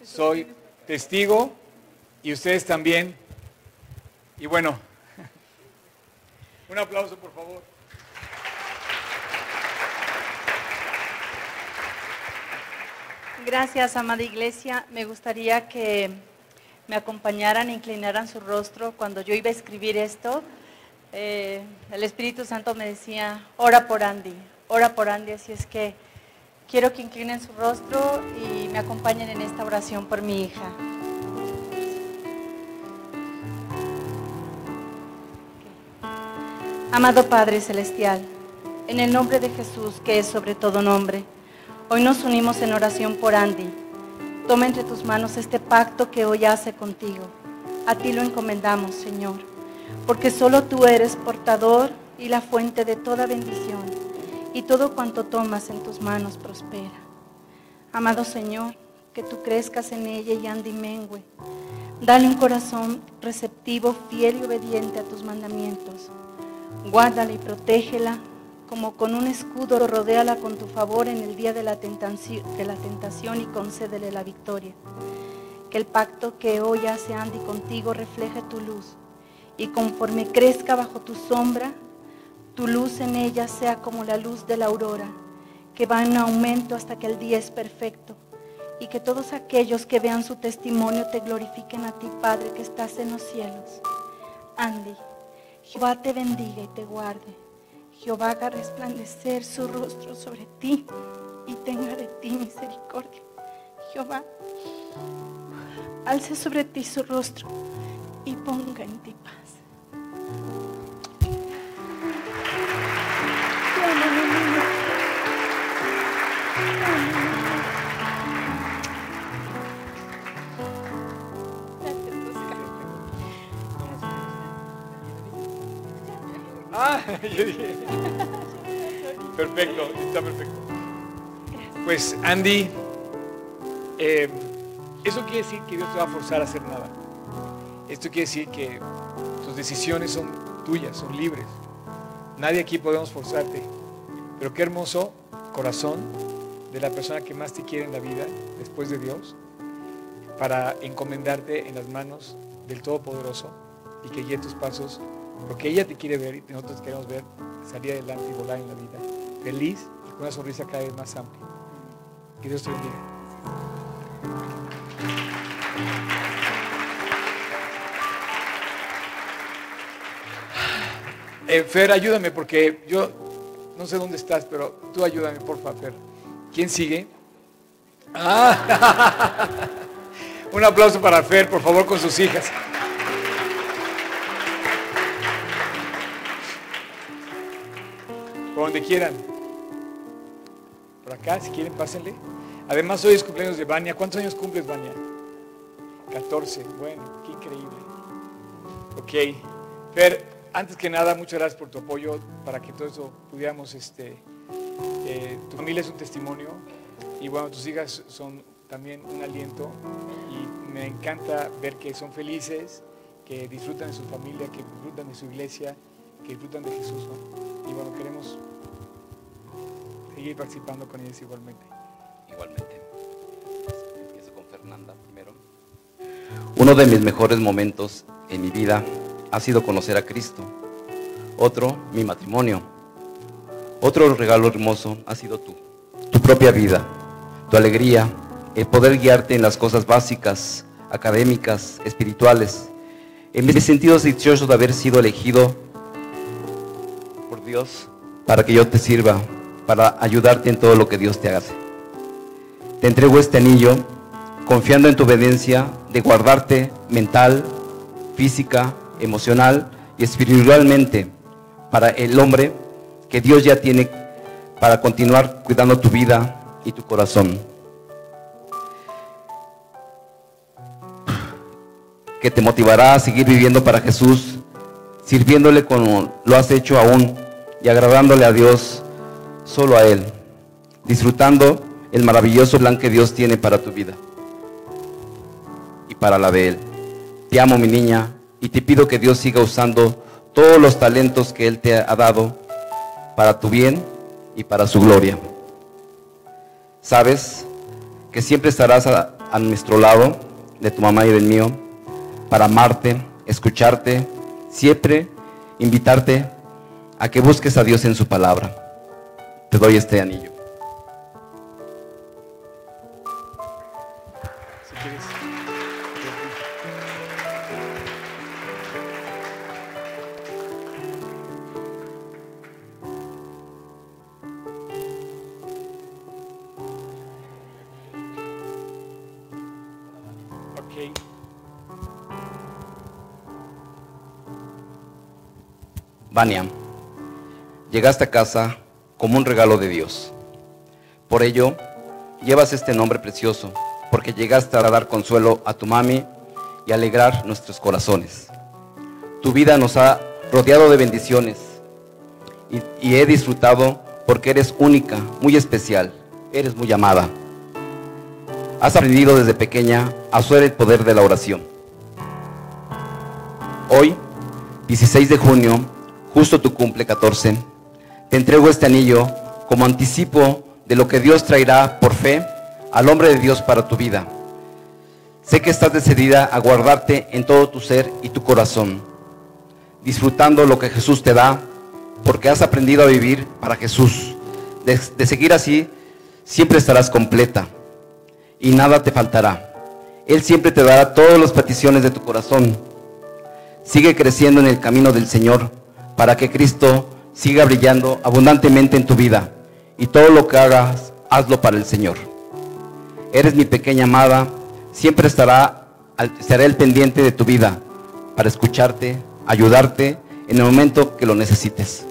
soy testigo y ustedes también. Y bueno, [laughs] un aplauso por favor. Gracias, amada iglesia. Me gustaría que me acompañaran, inclinaran su rostro. Cuando yo iba a escribir esto, eh, el Espíritu Santo me decía, ora por Andy, ora por Andy. Así es que quiero que inclinen su rostro y me acompañen en esta oración por mi hija. Amado Padre Celestial, en el nombre de Jesús, que es sobre todo nombre, hoy nos unimos en oración por Andy. Toma entre tus manos este pacto que hoy hace contigo. A ti lo encomendamos, Señor, porque solo tú eres portador y la fuente de toda bendición, y todo cuanto tomas en tus manos prospera. Amado Señor, que tú crezcas en ella y Andy mengue. Dale un corazón receptivo, fiel y obediente a tus mandamientos. Guárdala y protégela, como con un escudo rodéala con tu favor en el día de la, tentación y concédele la victoria. Que el pacto que hoy hace Andy contigo refleje tu luz y conforme crezca bajo tu sombra, tu luz en ella sea como la luz de la aurora, que va en aumento hasta que el día es perfecto. Y que todos aquellos que vean su testimonio te glorifiquen a ti, Padre, que estás en los cielos. Andy, Jehová te bendiga y te guarde. Jehová haga resplandecer su rostro sobre ti y tenga de ti misericordia. Jehová alce sobre ti su rostro y ponga en ti paz. Ah. [laughs] Perfecto, está perfecto. Pues Andy, eh, eso quiere decir que Dios te va a forzar a hacer nada. Esto quiere decir que tus decisiones son tuyas, son libres. Nadie aquí podemos forzarte. Pero qué hermoso corazón de la persona que más te quiere en la vida, después de Dios, para encomendarte en las manos del Todopoderoso y que guíe tus pasos, porque ella te quiere ver y nosotros queremos ver salir adelante y volar en la vida, feliz y con una sonrisa cada vez más amplia. Que Dios te bendiga. Eh, Fer, ayúdame porque yo no sé dónde estás, pero tú ayúdame, por favor, Fer. ¿Quién sigue? Ah. [laughs] Un aplauso para Fer, por favor, con sus hijas. Donde quieran. Por acá, si quieren, pásenle. Además, hoy es cumpleaños de Vania. ¿Cuántos años cumples, Vania? 14. Bueno, qué increíble. Ok. Fer, antes que nada, muchas gracias por tu apoyo para que todo eso pudiéramos, este, eh, tu familia es un testimonio y bueno, tus hijas son también un aliento y me encanta ver que son felices, que disfrutan de su familia, que disfrutan de su iglesia, que disfrutan de Jesús. Y bueno, queremos seguir participando con ellas igualmente. Igualmente. Empiezo con Fernanda primero. Uno de mis mejores momentos en mi vida ha sido conocer a Cristo. Otro, mi matrimonio. Otro regalo hermoso ha sido tú, tu propia vida, tu alegría, el poder guiarte en las cosas básicas, académicas, espirituales. En mi sentido dichoso de haber sido elegido por Dios para que yo te sirva, para ayudarte en todo lo que Dios te hace. Te entrego este anillo confiando en tu obediencia de guardarte mental, física, emocional y espiritualmente para el hombre que Dios ya tiene para continuar cuidando tu vida y tu corazón. Que te motivará a seguir viviendo para Jesús, sirviéndole como lo has hecho aún y agradándole a Dios, solo a Él, disfrutando el maravilloso plan que Dios tiene para tu vida y para la de Él. Te amo, mi niña, y te pido que Dios siga usando todos los talentos que Él te ha dado para tu bien y para su gloria. Sabes que siempre estarás a, a nuestro lado, de tu mamá y del mío, para amarte, escucharte, siempre invitarte a que busques a Dios en su palabra. Te doy este anillo. Si quieres. Ok. Vania, llegaste a casa como un regalo de Dios. Por ello, llevas este nombre precioso, porque llegaste a dar consuelo a tu mami y alegrar nuestros corazones. Tu vida nos ha rodeado de bendiciones y, he disfrutado porque eres única, muy especial, eres muy amada. Has aprendido desde pequeña a usar el poder de la oración. Hoy, 16 de junio, justo tu cumple 14, te entrego este anillo como anticipo de lo que Dios traerá por fe al hombre de Dios para tu vida. Sé que estás decidida a guardarte en todo tu ser y tu corazón, disfrutando lo que Jesús te da, porque has aprendido a vivir para Jesús. De, de seguir así, siempre estarás completa y nada te faltará. Él siempre te dará todas las peticiones de tu corazón. Sigue creciendo en el camino del Señor para que Cristo siga brillando abundantemente en tu vida y todo lo que hagas, hazlo para el Señor. Eres mi pequeña amada, siempre estará, estaré al pendiente de tu vida para escucharte, ayudarte en el momento que lo necesites.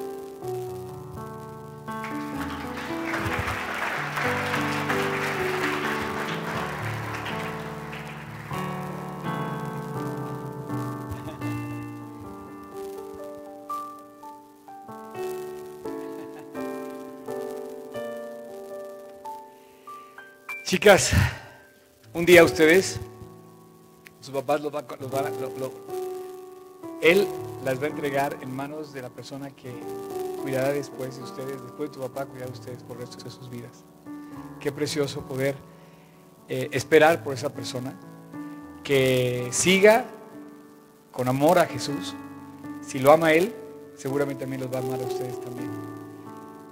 Chicas, un día ustedes, sus papás los, va- los van a- lo- él las va a entregar en manos de la persona que cuidará después de ustedes, después de tu papá cuidará de ustedes por el resto de sus vidas. Qué precioso poder eh, esperar por esa persona que siga con amor a Jesús. Si lo ama él, seguramente también los va a amar a ustedes también.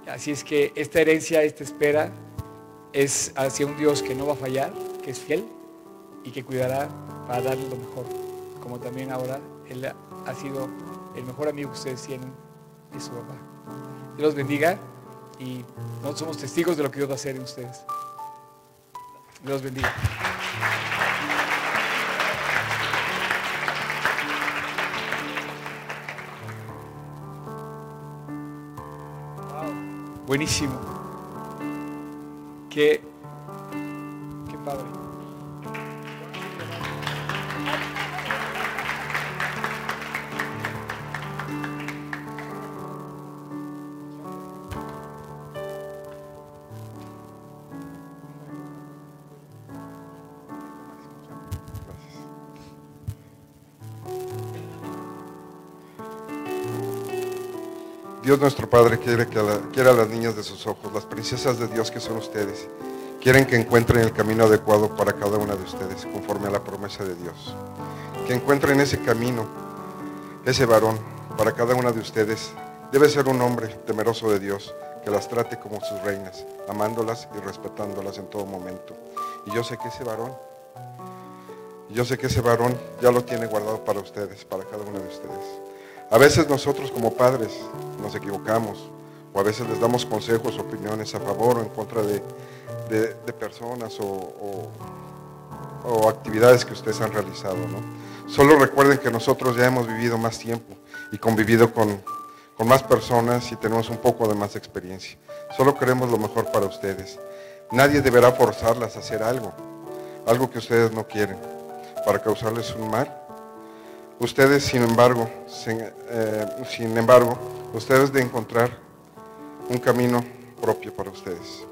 Así es que esta herencia, esta espera, es hacia un Dios que no va a fallar, que es fiel y que cuidará para darle lo mejor, como también ahora Él ha sido el mejor amigo que ustedes tienen, es su papá. Dios los bendiga y nosotros somos testigos de lo que Dios va a hacer en ustedes. Dios bendiga. Buenísimo. Qué, qué padre. Dios nuestro Padre quiere, que la- a las niñas de sus ojos, las princesas de Dios que son ustedes. Quieren que encuentren el camino adecuado para cada una de ustedes, conforme a la promesa de Dios. Que encuentren ese camino, ese varón, para cada una de ustedes. Debe ser un hombre temeroso de Dios, que las trate como sus reinas, amándolas y respetándolas en todo momento. Y yo sé que ese varón, yo sé que ese varón ya lo tiene guardado para ustedes, para cada una de ustedes. A veces nosotros como padres nos equivocamos o a veces les damos consejos, opiniones a favor o en contra de, de- personas o, o- actividades que ustedes han realizado. Solo recuerden que nosotros ya hemos vivido más tiempo y convivido con, con más personas y tenemos un poco de más experiencia. Solo queremos lo mejor para ustedes. Nadie deberá forzarlas a hacer algo, algo que ustedes no quieren, para causarles un mal Ustedes, sin embargo, sin, eh, sin embargo, ustedes de encontrar un camino propio para ustedes.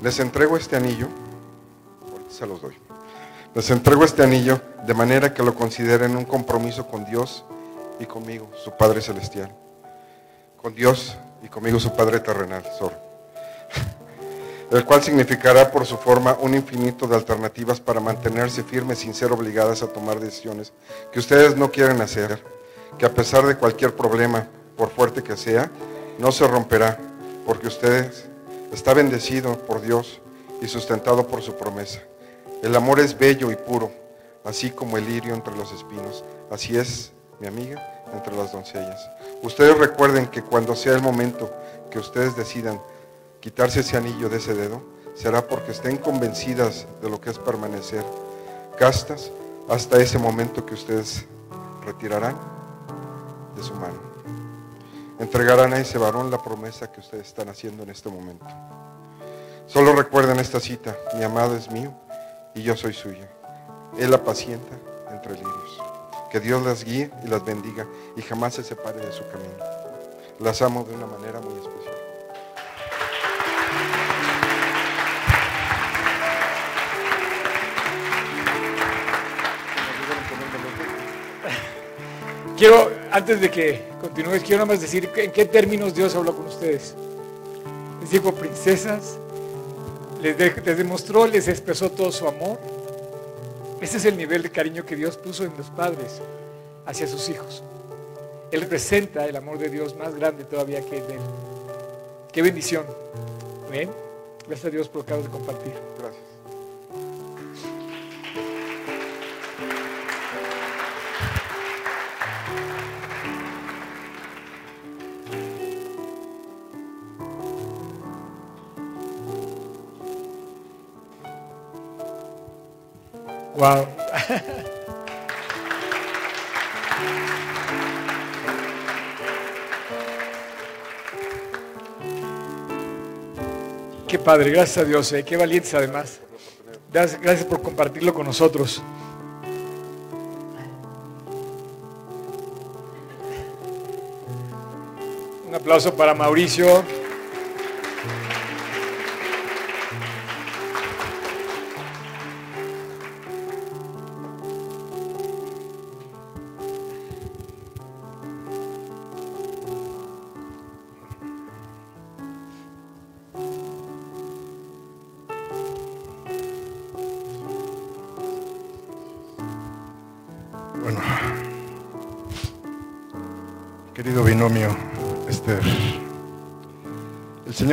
Les entrego este anillo, se los doy. Les entrego este anillo de manera que lo consideren un compromiso con Dios y conmigo, su Padre Celestial. Con Dios y conmigo, su Padre terrenal, sorry el cual significará por su forma un infinito de alternativas para mantenerse firmes sin ser obligadas a tomar decisiones que ustedes no quieren hacer, que a pesar de cualquier problema, por fuerte que sea, no se romperá, porque ustedes está bendecido por Dios y sustentado por su promesa. El amor es bello y puro, así como el lirio entre los espinos. Así es, mi amiga, entre las doncellas. Ustedes recuerden que cuando sea el momento que ustedes decidan quitarse ese anillo de ese dedo, será porque estén convencidas de lo que es permanecer castas hasta ese momento que ustedes retirarán de su mano. Entregarán a ese varón la promesa que ustedes están haciendo en este momento. Solo recuerden esta cita, mi amado es mío y yo soy suya. Él apacienta entre lirios. Que Dios las guíe y las bendiga y jamás se separe de su camino. Las amo de una manera muy especial. Quiero, antes de que continúes, quiero nada más decir en qué términos Dios habló con ustedes. Les dijo princesas, les, de- les demostró, les expresó todo su amor. Ese es el nivel de cariño que Dios puso en los padres hacia sus hijos. Él representa el amor de Dios más grande todavía que el de él. Qué bendición. Amén. Gracias a Dios por lo de compartir. Wow. Qué padre, gracias a Dios, eh, qué valientes además. Gracias, por compartirlo con nosotros. Un aplauso para Mauricio.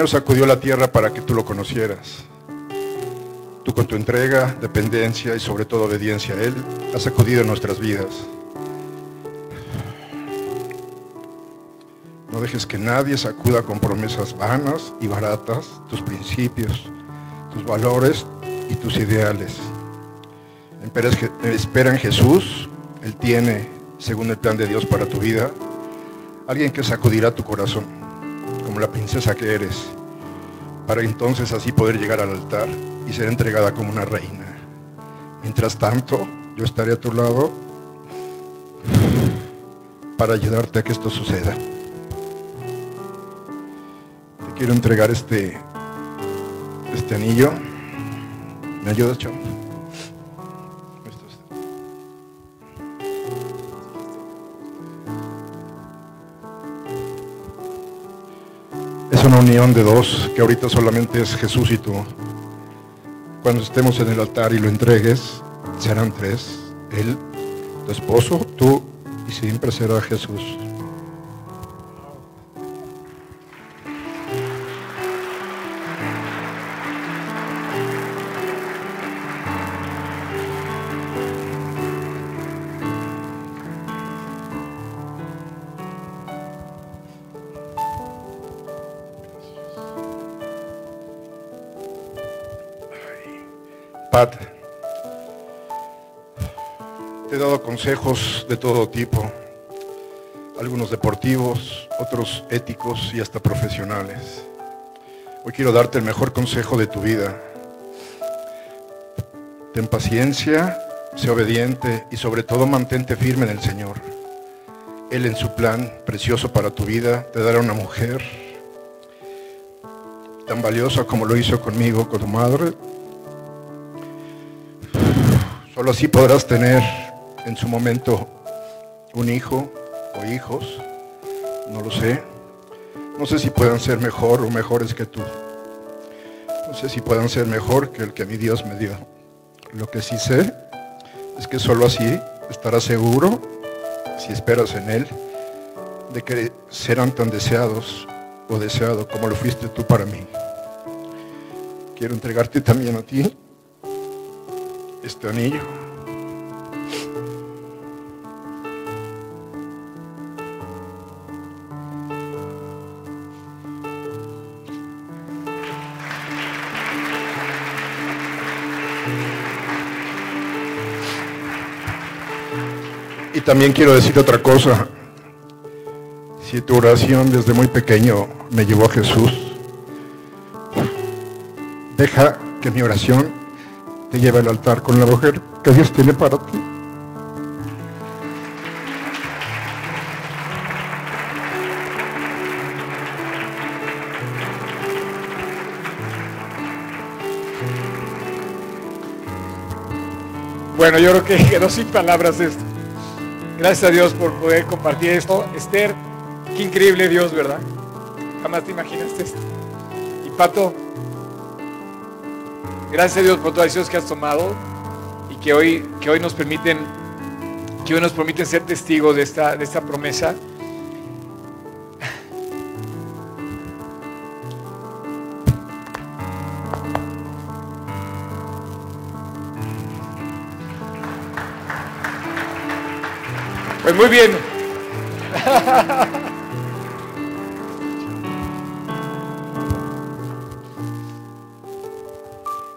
Señor sacudió la tierra para que tú lo conocieras. Tú con tu entrega, dependencia y sobre todo obediencia a Él, has sacudido nuestras vidas. No dejes que nadie sacuda con promesas vanas y baratas tus principios, tus valores y tus ideales. Espera en Jesús, Él tiene, según el plan de Dios para tu vida, alguien que sacudirá tu corazón, como la princesa que eres, para entonces así poder llegar al altar y ser entregada como una reina. Mientras tanto, yo estaré a tu lado para ayudarte a que esto suceda. Te quiero entregar este, este anillo. ¿Me ayudas, chavo? Unión de dos que ahorita solamente es Jesús y tú. Cuando estemos en el altar y lo entregues, serán tres. Él, tu esposo, tú y siempre será Jesús. Consejos de todo tipo, algunos deportivos, otros éticos y hasta profesionales. Hoy quiero darte el mejor consejo de tu vida. Ten paciencia, sé obediente y sobre todo mantente firme en el Señor. Él en su plan precioso para tu vida te dará una mujer tan valiosa como lo hizo conmigo, con tu madre. Solo así podrás tener en su momento un hijo o hijos, no lo sé. No sé si puedan ser mejor o mejores que tú. No sé si puedan ser mejor que el que mi Dios me dio. Lo que sí sé es que solo así estarás seguro, si esperas en Él, de que serán tan deseados o deseado como lo fuiste tú para mí. Quiero entregarte también a ti este anillo. También quiero decir otra cosa. Si tu oración desde muy pequeño me llevó a Jesús, deja que mi oración te lleve al altar con la mujer que Dios tiene para ti. Bueno, yo creo que [laughs] quedó sin palabras esto. Gracias a Dios por poder compartir esto. Esther, qué increíble Dios, ¿verdad? Jamás te imaginaste esto. Y Pato, gracias a Dios por todas las decisiones que has tomado y que hoy, que hoy nos permiten, que hoy nos permiten ser testigos de esta, de esta promesa. Pues muy bien.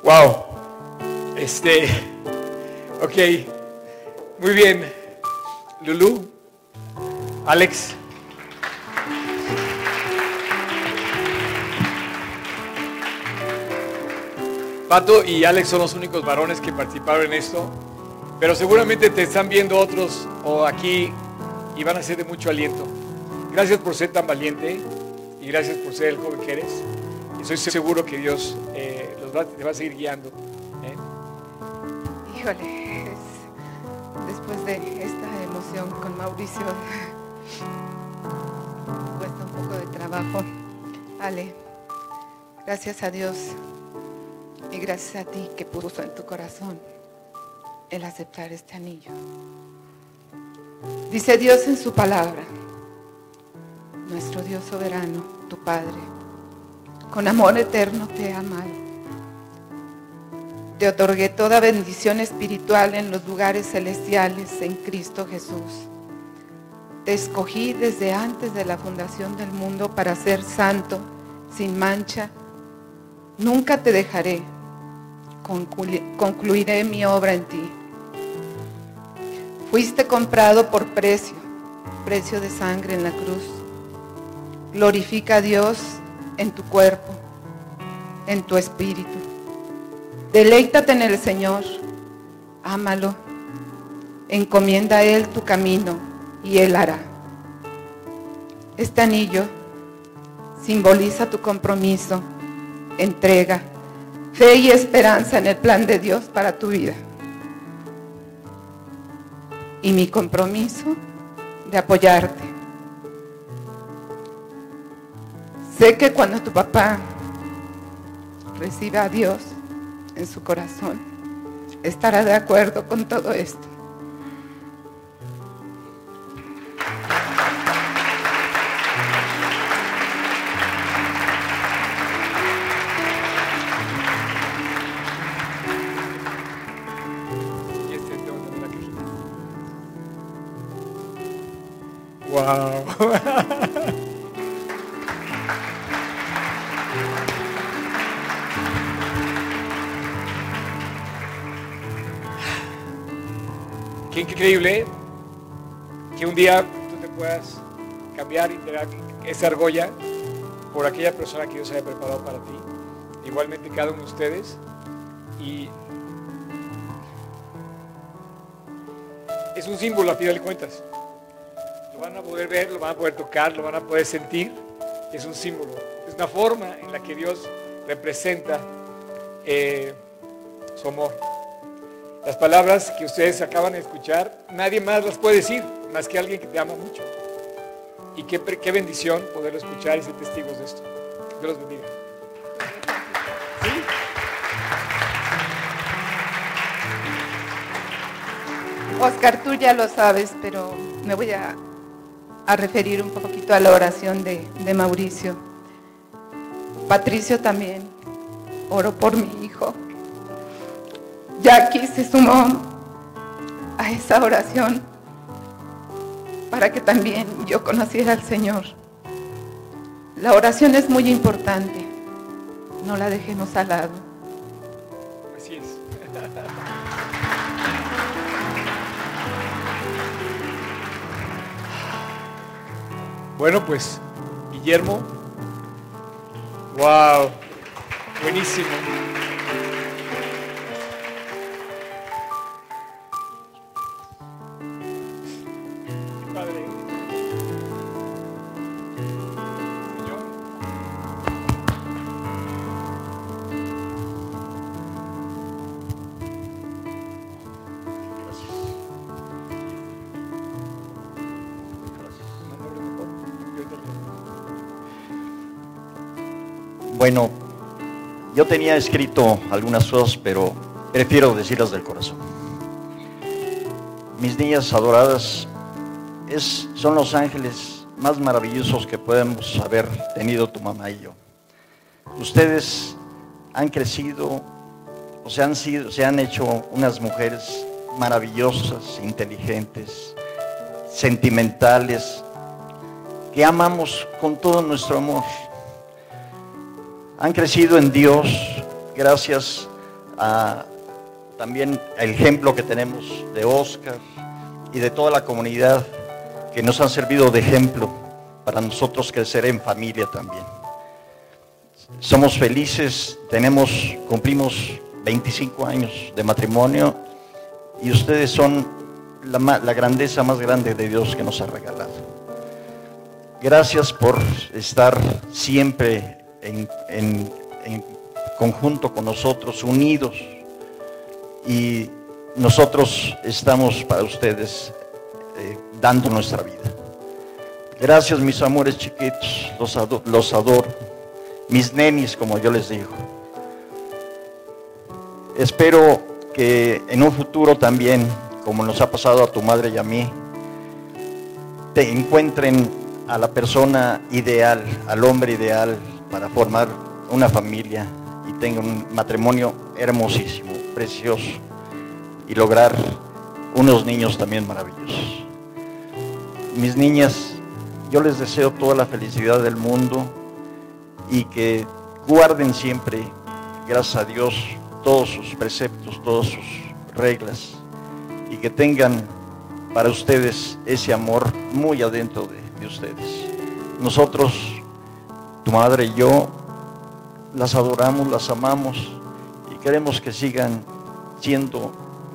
Wow. Este. Ok. Muy bien. Lulu. Alex. Pato y Alex son los únicos varones que participaron en esto. Pero seguramente te están viendo otros o aquí y van a ser de mucho aliento. Gracias por ser tan valiente y gracias por ser el joven que eres. Y estoy seguro que Dios eh, los va, te va a seguir guiando. ¿eh? Híjole, es- después de esta emoción con Mauricio, [laughs] cuesta un poco de trabajo. Ale, gracias a Dios y gracias a ti que puso en tu corazón el aceptar este anillo. Dice Dios en su palabra, nuestro Dios soberano, tu Padre, con amor eterno te ha amado. Te otorgué toda bendición espiritual en los lugares celestiales en Cristo Jesús. Te escogí desde antes de la fundación del mundo para ser santo, sin mancha. Nunca te dejaré. Conclu- Concluiré mi obra en ti. Fuiste comprado por precio, precio de sangre en la cruz. Glorifica a Dios en tu cuerpo, en tu espíritu. Deleítate en el Señor, ámalo, encomienda a Él tu camino y Él hará. Este anillo simboliza tu compromiso, entrega, fe y esperanza en el plan de Dios para tu vida. Y mi compromiso de apoyarte. Sé que cuando tu papá reciba a Dios en su corazón, estará de acuerdo con todo esto. Qué increíble que un día tú te puedas cambiar y entregar esa argolla por aquella persona que Dios haya preparado para ti. Igualmente cada uno de ustedes. Y es un símbolo a final de cuentas. Lo van a poder ver, lo van a poder tocar, lo van a poder sentir. Es un símbolo. Es una forma en la que Dios representa eh, su amor. Las palabras que ustedes acaban de escuchar, nadie más las puede decir, más que alguien que te ama mucho. Y qué, qué bendición poderlo escuchar y ser testigos de esto. Dios los bendiga. Oscar, tú ya lo sabes, pero me voy a, a referir un poquito a la oración de, de Mauricio. Patricio también oró por mi hijo. Jackie se sumó a esa oración para que también yo conociera al Señor. La oración es muy importante, no la dejemos al lado. Bueno, pues, Guillermo. Wow. Buenísimo. Yo tenía escrito algunas cosas, pero prefiero decirlas del corazón. Mis niñas adoradas es, son los ángeles más maravillosos que podemos haber tenido tu mamá y yo. Ustedes han crecido, o se han, sido, se han hecho unas mujeres maravillosas, inteligentes, sentimentales, que amamos con todo nuestro amor han crecido en Dios gracias a también el ejemplo que tenemos de Oscar y de toda la comunidad que nos han servido de ejemplo para nosotros crecer en familia también. Somos felices, tenemos, cumplimos 25 años de matrimonio y ustedes son la, la grandeza más grande de Dios que nos ha regalado. Gracias por estar siempre en, conjunto con nosotros, unidos. Y nosotros estamos para ustedes eh, dando nuestra vida. Gracias mis amores chiquitos, los, ado- los adoro. Mis nenis, como yo les digo. Espero que en un futuro también, como nos ha pasado a tu madre y a mí, te encuentren a la persona ideal, al hombre ideal para formar una familia y tengan un matrimonio hermosísimo, precioso y lograr unos niños también maravillosos. Mis niñas, yo les deseo toda la felicidad del mundo y que guarden siempre, gracias a Dios, todos sus preceptos, todas sus reglas y que tengan para ustedes ese amor muy adentro de, de ustedes. Nosotros tu madre y yo las adoramos, las amamos y queremos que sigan siendo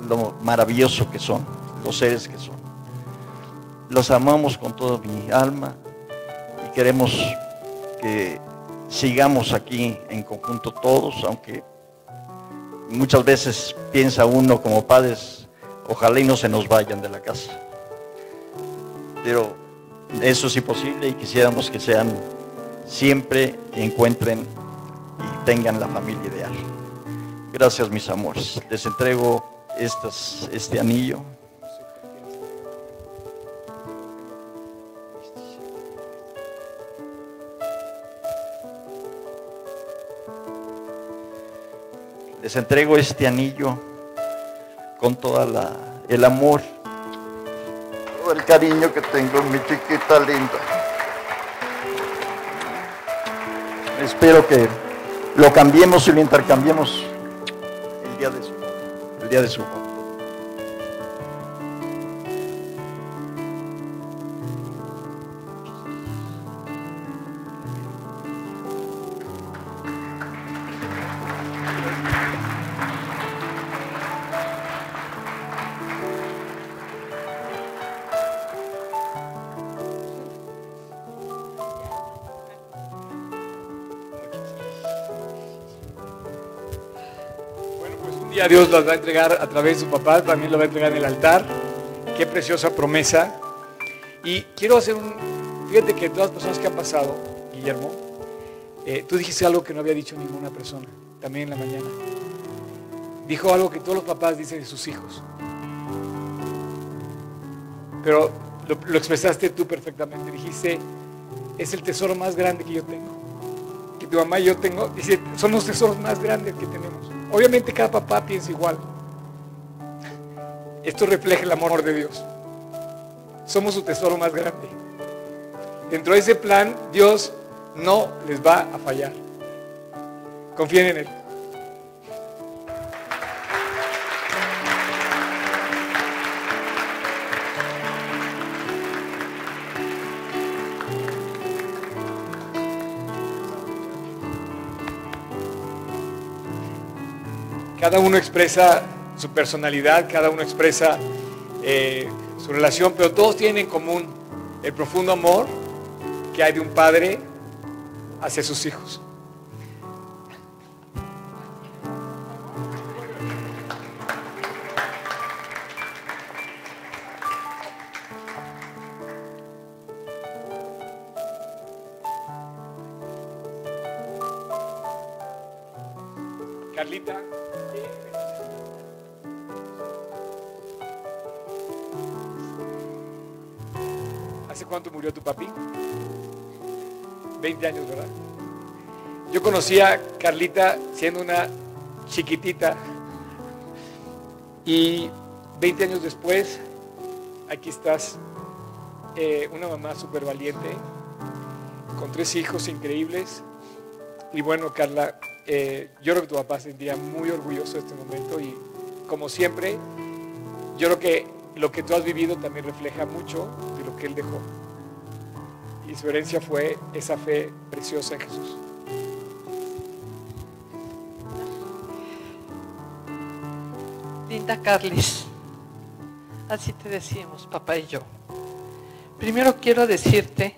lo maravilloso que son, los seres que son. Los amamos con toda mi alma y queremos que sigamos aquí en conjunto todos, aunque muchas veces piensa uno como padres, ojalá y no se nos vayan de la casa. Pero eso es imposible y quisiéramos que sean siempre encuentren y tengan la familia ideal. Gracias mis amores. Les entrego este anillo. Les entrego este anillo con toda la el amor, todo el cariño que tengo en mi chiquita linda. Espero que lo cambiemos y lo intercambiemos el día de su día Dios las va a entregar a través de su papá, también lo va a entregar en el altar. Qué preciosa promesa. Y quiero hacer un... Fíjate que todas las personas que han pasado, Guillermo, eh, tú dijiste algo que no había dicho ninguna persona, también en la mañana. Dijo algo que todos los papás dicen de sus hijos. Pero lo, lo expresaste tú perfectamente. Dijiste, es el tesoro más grande que yo tengo. Que tu mamá y yo tengo. Dice, son los tesoros más grandes que tenemos. Obviamente cada papá piensa igual. Esto refleja el amor de Dios. Somos su tesoro más grande. Dentro de ese plan, Dios no les va a fallar. Confíen en Él. Cada uno expresa su personalidad, cada uno expresa eh, su relación, pero todos tienen en común el profundo amor que hay de un padre hacia sus hijos. Yo conocí a Carlita siendo una chiquitita y 20 años después, aquí estás, eh, una mamá súper valiente, con tres hijos increíbles. Y bueno, Carla, eh, yo creo que tu papá se muy orgulloso de este momento y como siempre, yo creo que lo que tú has vivido también refleja mucho de lo que él dejó. Y su herencia fue esa fe preciosa en Jesús. Linda Carlis, así te decimos, papá y yo. Primero quiero decirte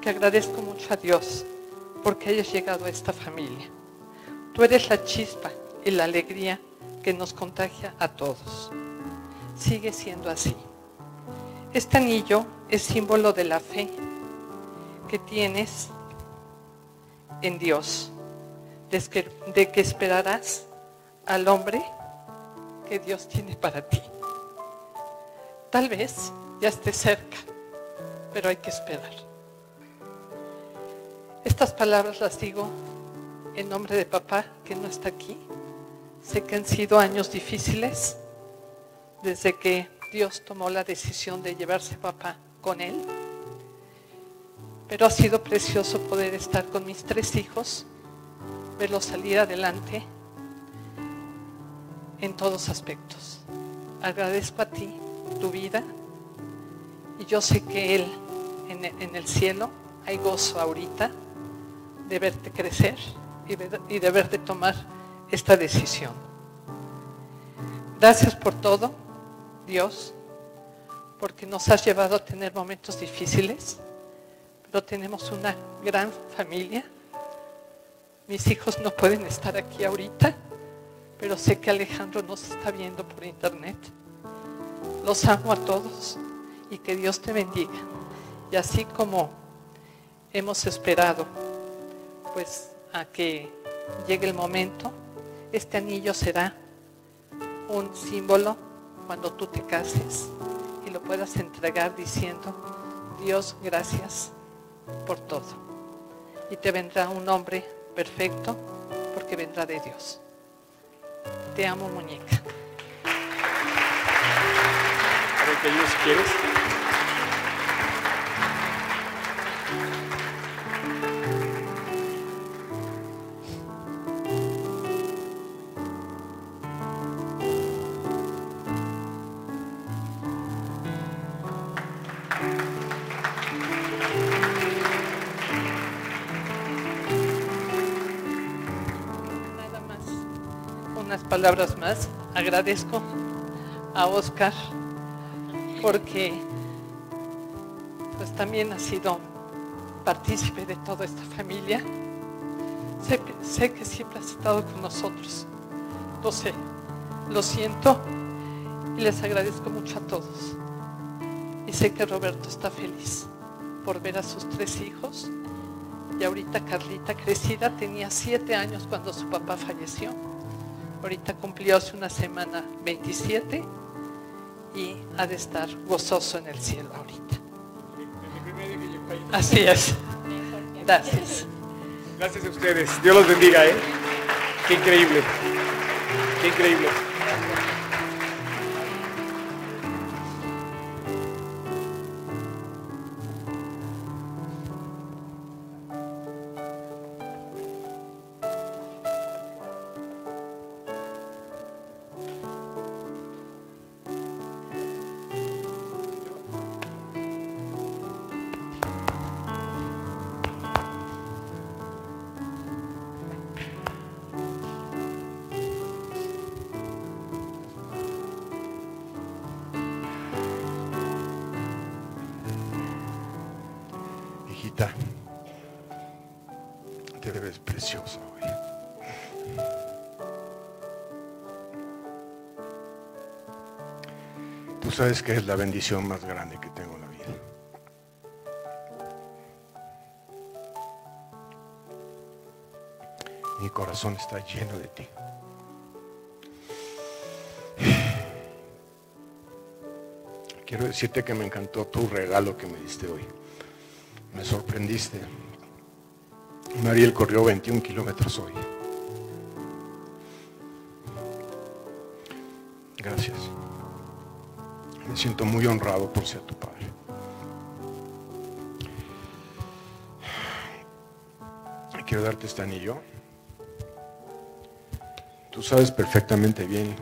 que agradezco mucho a Dios porque hayas llegado a esta familia. Tú eres la chispa y la alegría que nos contagia a todos. Sigue siendo así. Este anillo es símbolo de la fe que tienes en Dios, de que esperarás al hombre que Dios tiene para ti. Tal vez ya esté cerca, pero hay que esperar. Estas palabras las digo en nombre de papá que no está aquí. Sé que han sido años difíciles desde que Dios tomó la decisión de llevarse a papá con él. Pero ha sido precioso poder estar con mis tres hijos, verlos salir adelante en todos aspectos. Agradezco a ti tu vida y yo sé que Él en el, en el cielo hay gozo ahorita de verte crecer y de verte tomar esta decisión. Gracias por todo, Dios, porque nos has llevado a tener momentos difíciles, pero tenemos una gran familia. Mis hijos no pueden estar aquí ahorita, pero sé que Alejandro nos está viendo por internet. Los amo a todos y que Dios te bendiga. Y así como hemos esperado, pues a que llegue el momento, este anillo será un símbolo cuando tú te cases y lo puedas entregar diciendo, Dios, gracias por todo. Y te vendrá un hombre perfecto porque vendrá de Dios. Te amo, muñeca. A yo, si quieres. Palabras más. Agradezco a Oscar porque pues también ha sido partícipe de toda esta familia. Sé, sé que siempre has estado con nosotros. Lo sé, lo siento y les agradezco mucho a todos. Y sé que Roberto está feliz por ver a sus tres hijos. Y ahorita Carlita, crecida, tenía siete años cuando su papá falleció. Ahorita cumplió hace una semana 27 y ha de estar gozoso en el cielo ahorita. Así es. Gracias. Gracias a ustedes. Dios los bendiga, ¿eh? Qué increíble. Qué increíble. Sabes que es la bendición más grande que tengo en la vida. Mi corazón está lleno de ti. Quiero decirte que me encantó tu regalo que me diste hoy. Me sorprendiste. Mariel corrió 21 kilómetros hoy. Siento muy honrado por ser tu padre. Quiero darte este anillo. Tú sabes perfectamente bien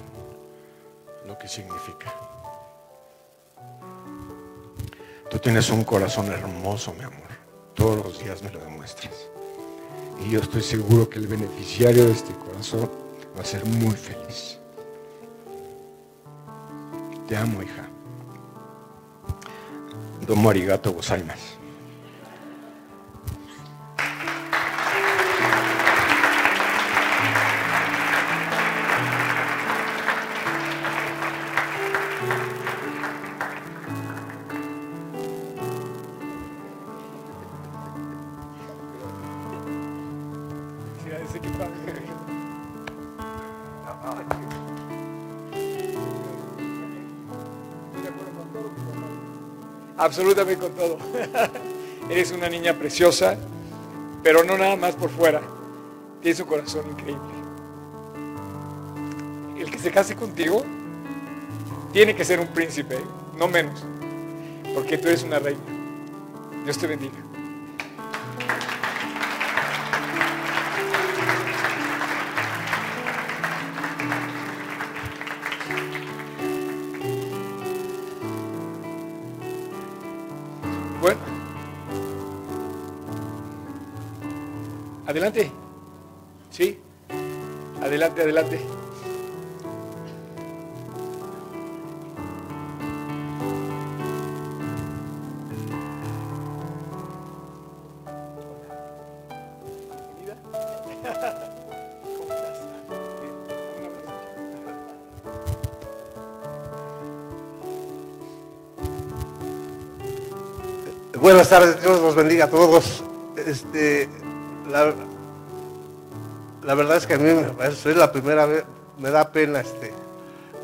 lo que significa. Tú tienes un corazón hermoso, mi amor. Todos los días me lo demuestras. Y yo estoy seguro que el beneficiario de este corazón va a ser muy feliz. Te amo, hija. どうもありがとうございます。Thank [laughs] you. Absolutamente con todo. [laughs] Eres una niña preciosa, pero no nada más por fuera. Tienes un corazón increíble. El que se case contigo tiene que ser un príncipe, no menos, porque tú eres una reina. Dios te bendiga. Adelante, adelante. Buenas tardes, Dios los bendiga a todos. Este, la, la verdad es que a mí me- es la primera vez, me da pena este,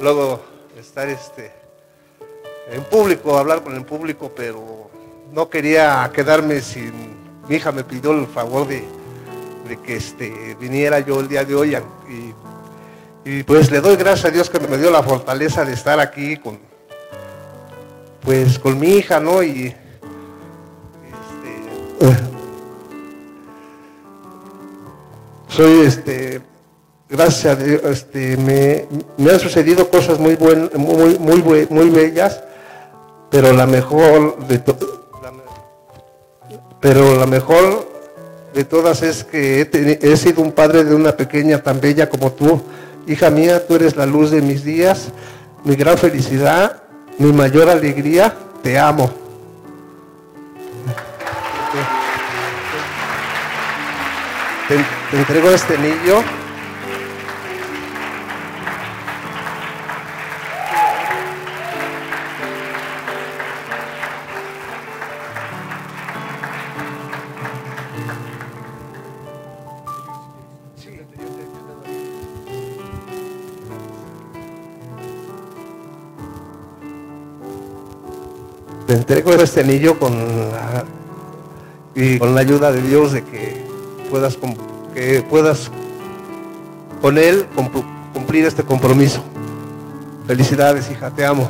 luego estar este, en público, hablar con el público, pero no quería quedarme sin. Mi hija me pidió el favor de, que este, viniera yo el día de hoy y, y pues le doy gracias a Dios que me dio la fortaleza de estar aquí con, pues, con mi hija, ¿no? Y, soy este gracias a Dios este me, han sucedido cosas muy buenas muy muy bue- muy bellas pero la mejor de la pero la mejor de todas es que he, he sido un padre de una pequeña tan bella como tú. Hija mía tú eres la luz de mis días. Mi gran felicidad mi mayor alegría te amo te, entrego este anillo. Te entrego este anillo con y con la ayuda de Dios de que puedas que puedas con él cum- cumplir este compromiso. Felicidades, hija, te amo.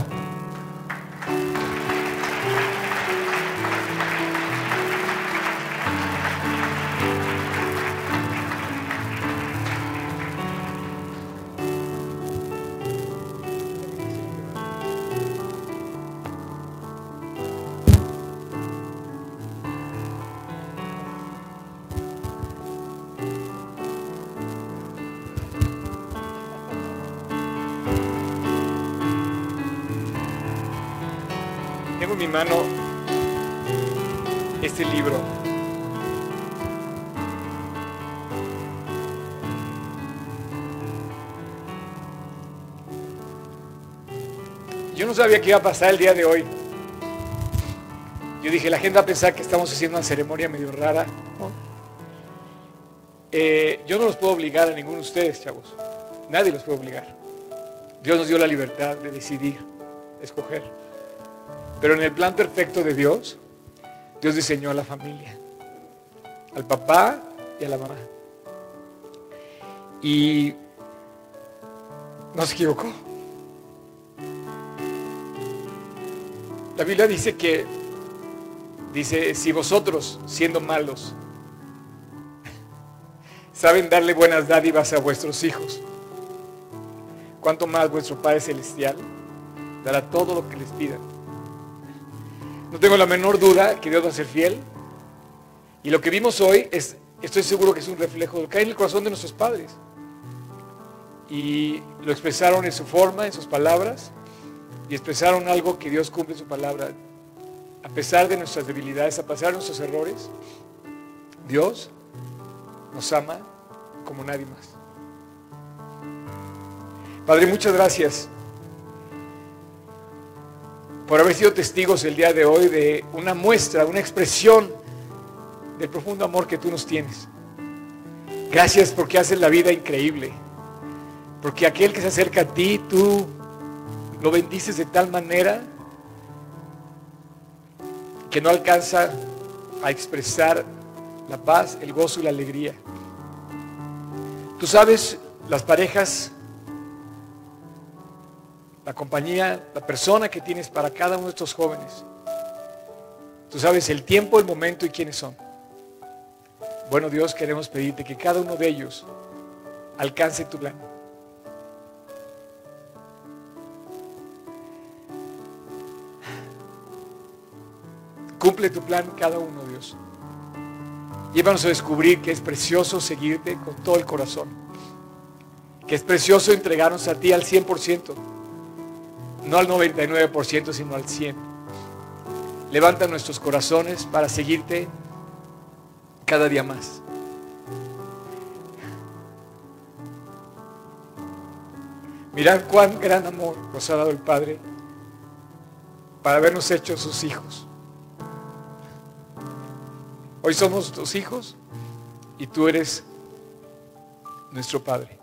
Qué iba a pasar el día de hoy. Yo dije, la gente va a pensar que estamos haciendo una ceremonia medio rara. Eh, yo no los puedo obligar a ninguno de ustedes, chavos. Nadie los puede obligar. Dios nos dio la libertad de decidir, de escoger. Pero en el plan perfecto de Dios, Dios diseñó a la familia, al papá y a la mamá. Y no se equivocó. La Biblia dice que, dice, si vosotros, siendo malos, [laughs] saben darle buenas dádivas a vuestros hijos, cuánto más vuestro Padre Celestial dará todo lo que les pidan. No tengo la menor duda que Dios va a ser fiel. Y lo que vimos hoy es, estoy seguro que es un reflejo de lo que hay en el corazón de nuestros padres. Y lo expresaron en su forma, en sus palabras, y expresaron algo que Dios cumple su palabra. A pesar de nuestras debilidades, a pesar de nuestros errores, Dios nos ama como nadie más. Padre, muchas gracias por haber sido testigos el día de hoy de una muestra, una expresión del profundo amor que tú nos tienes. Gracias porque haces la vida increíble. Porque aquel que se acerca a ti, tú lo bendices de tal manera que no alcanza a expresar la paz, el gozo y la alegría. Tú sabes, las parejas, la compañía, la persona que tienes para cada uno de estos jóvenes. Tú sabes el tiempo, el momento y quiénes son. Bueno Dios, queremos pedirte que cada uno de ellos alcance tu plan. Cumple tu plan cada uno, Dios. Llévanos a descubrir que es precioso seguirte con todo el corazón. Que es precioso entregarnos a ti al 100%. No al 99%, sino al 100%. Levanta nuestros corazones para seguirte cada día más. Mirad cuán gran amor nos ha dado el Padre para habernos hecho sus hijos. Hoy somos tus hijos y tú eres nuestro Padre.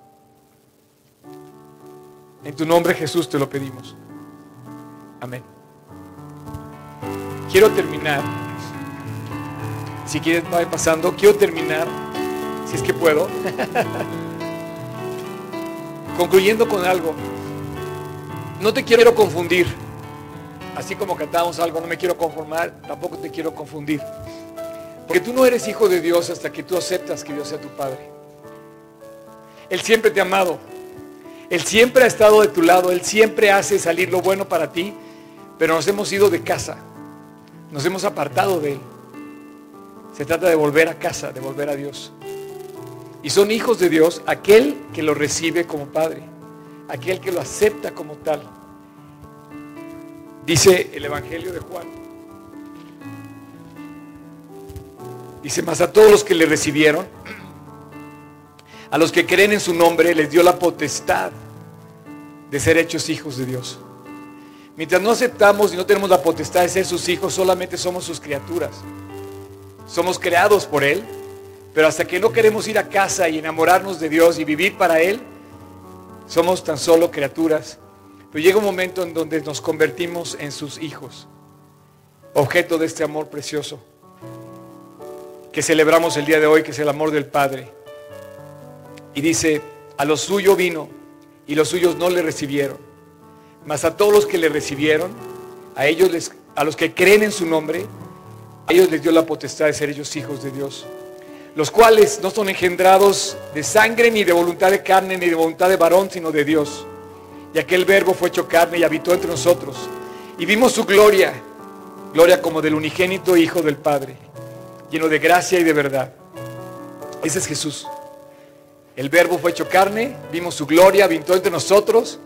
En tu nombre Jesús te lo pedimos. Amén. Quiero terminar. Si quieres, va pasando. Quiero terminar, si es que puedo, [laughs] concluyendo con algo. No te quiero confundir. Así como cantamos algo, no me quiero conformar, tampoco te quiero confundir. Porque tú no eres hijo de Dios hasta que tú aceptas que Dios sea tu Padre. Él siempre te ha amado. Él siempre ha estado de tu lado. Él siempre hace salir lo bueno para ti. Pero nos hemos ido de casa. Nos hemos apartado de Él. Se trata de volver a casa, de volver a Dios. Y son hijos de Dios aquel que lo recibe como Padre. Aquel que lo acepta como tal. Dice el Evangelio de Juan. Dice, más a todos los que le recibieron, a los que creen en su nombre, les dio la potestad de ser hechos hijos de Dios. Mientras no aceptamos y no tenemos la potestad de ser sus hijos, solamente somos sus criaturas. Somos creados por Él, pero hasta que no queremos ir a casa y enamorarnos de Dios y vivir para Él, somos tan solo criaturas. Pero llega un momento en donde nos convertimos en sus hijos, objeto de este amor precioso que celebramos el día de hoy, que es el amor del Padre. Y dice, a los suyos vino y los suyos no le recibieron. Mas a todos los que le recibieron, a ellos les, a los que creen en su nombre, a ellos les dio la potestad de ser ellos hijos de Dios. Los cuales no son engendrados de sangre, ni de voluntad de carne, ni de voluntad de varón, sino de Dios. Y aquel verbo fue hecho carne y habitó entre nosotros. Y vimos su gloria, gloria como del unigénito Hijo del Padre lleno de gracia y de verdad. Ese es Jesús. El verbo fue hecho carne, vimos su gloria, habitó entre nosotros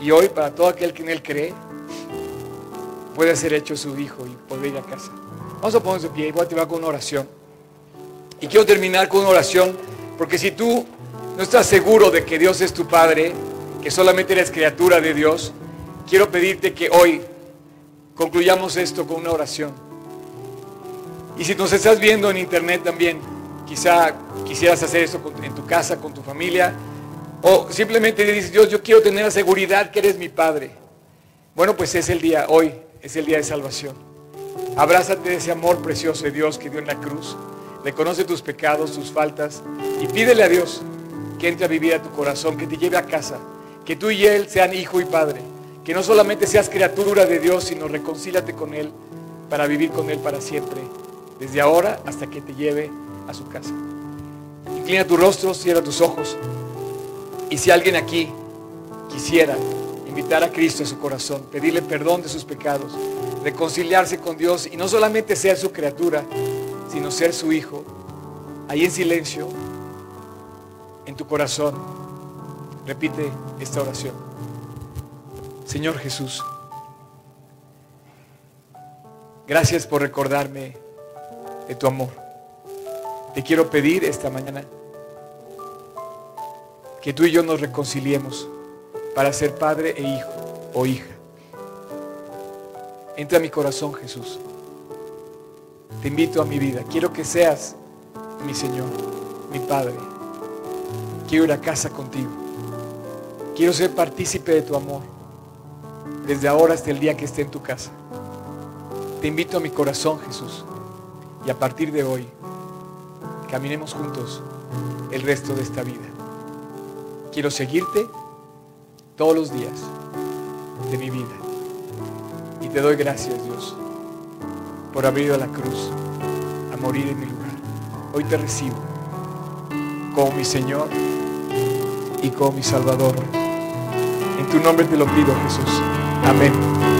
y hoy para todo aquel que en él cree puede ser hecho su hijo y poder ir a casa. Vamos a ponernos de pie y voy a terminar con una oración. Y quiero terminar con una oración porque si tú no estás seguro de que Dios es tu Padre, que solamente eres criatura de Dios, quiero pedirte que hoy concluyamos esto con una oración. Y si nos estás viendo en internet también, quizá quisieras hacer eso en tu casa, con tu familia, o simplemente dices, Dios, yo quiero tener la seguridad que eres mi Padre. Bueno, pues es el día, hoy es el día de salvación. Abrázate de ese amor precioso de Dios que dio en la cruz. Reconoce tus pecados, tus faltas y pídele a Dios que entre a vivir a tu corazón, que te lleve a casa, que tú y Él sean hijo y padre, que no solamente seas criatura de Dios, sino reconcílate con Él para vivir con Él para siempre desde ahora hasta que te lleve a su casa. Inclina tu rostro, cierra tus ojos. Y si alguien aquí quisiera invitar a Cristo a su corazón, pedirle perdón de sus pecados, reconciliarse con Dios y no solamente ser su criatura, sino ser su hijo, ahí en silencio, en tu corazón, repite esta oración. Señor Jesús, gracias por recordarme de tu amor. Te quiero pedir esta mañana que tú y yo nos reconciliemos para ser padre e hijo o hija. Entra a mi corazón, Jesús. Te invito a mi vida. Quiero que seas mi Señor, mi Padre. Quiero ir a casa contigo. Quiero ser partícipe de tu amor. Desde ahora hasta el día que esté en tu casa. Te invito a mi corazón, Jesús. Y a partir de hoy, caminemos juntos el resto de esta vida. Quiero seguirte todos los días de mi vida. Y te doy gracias, Dios, por haber ido a la cruz a morir en mi lugar. Hoy te recibo como mi Señor y como mi Salvador. En tu nombre te lo pido, Jesús. Amén.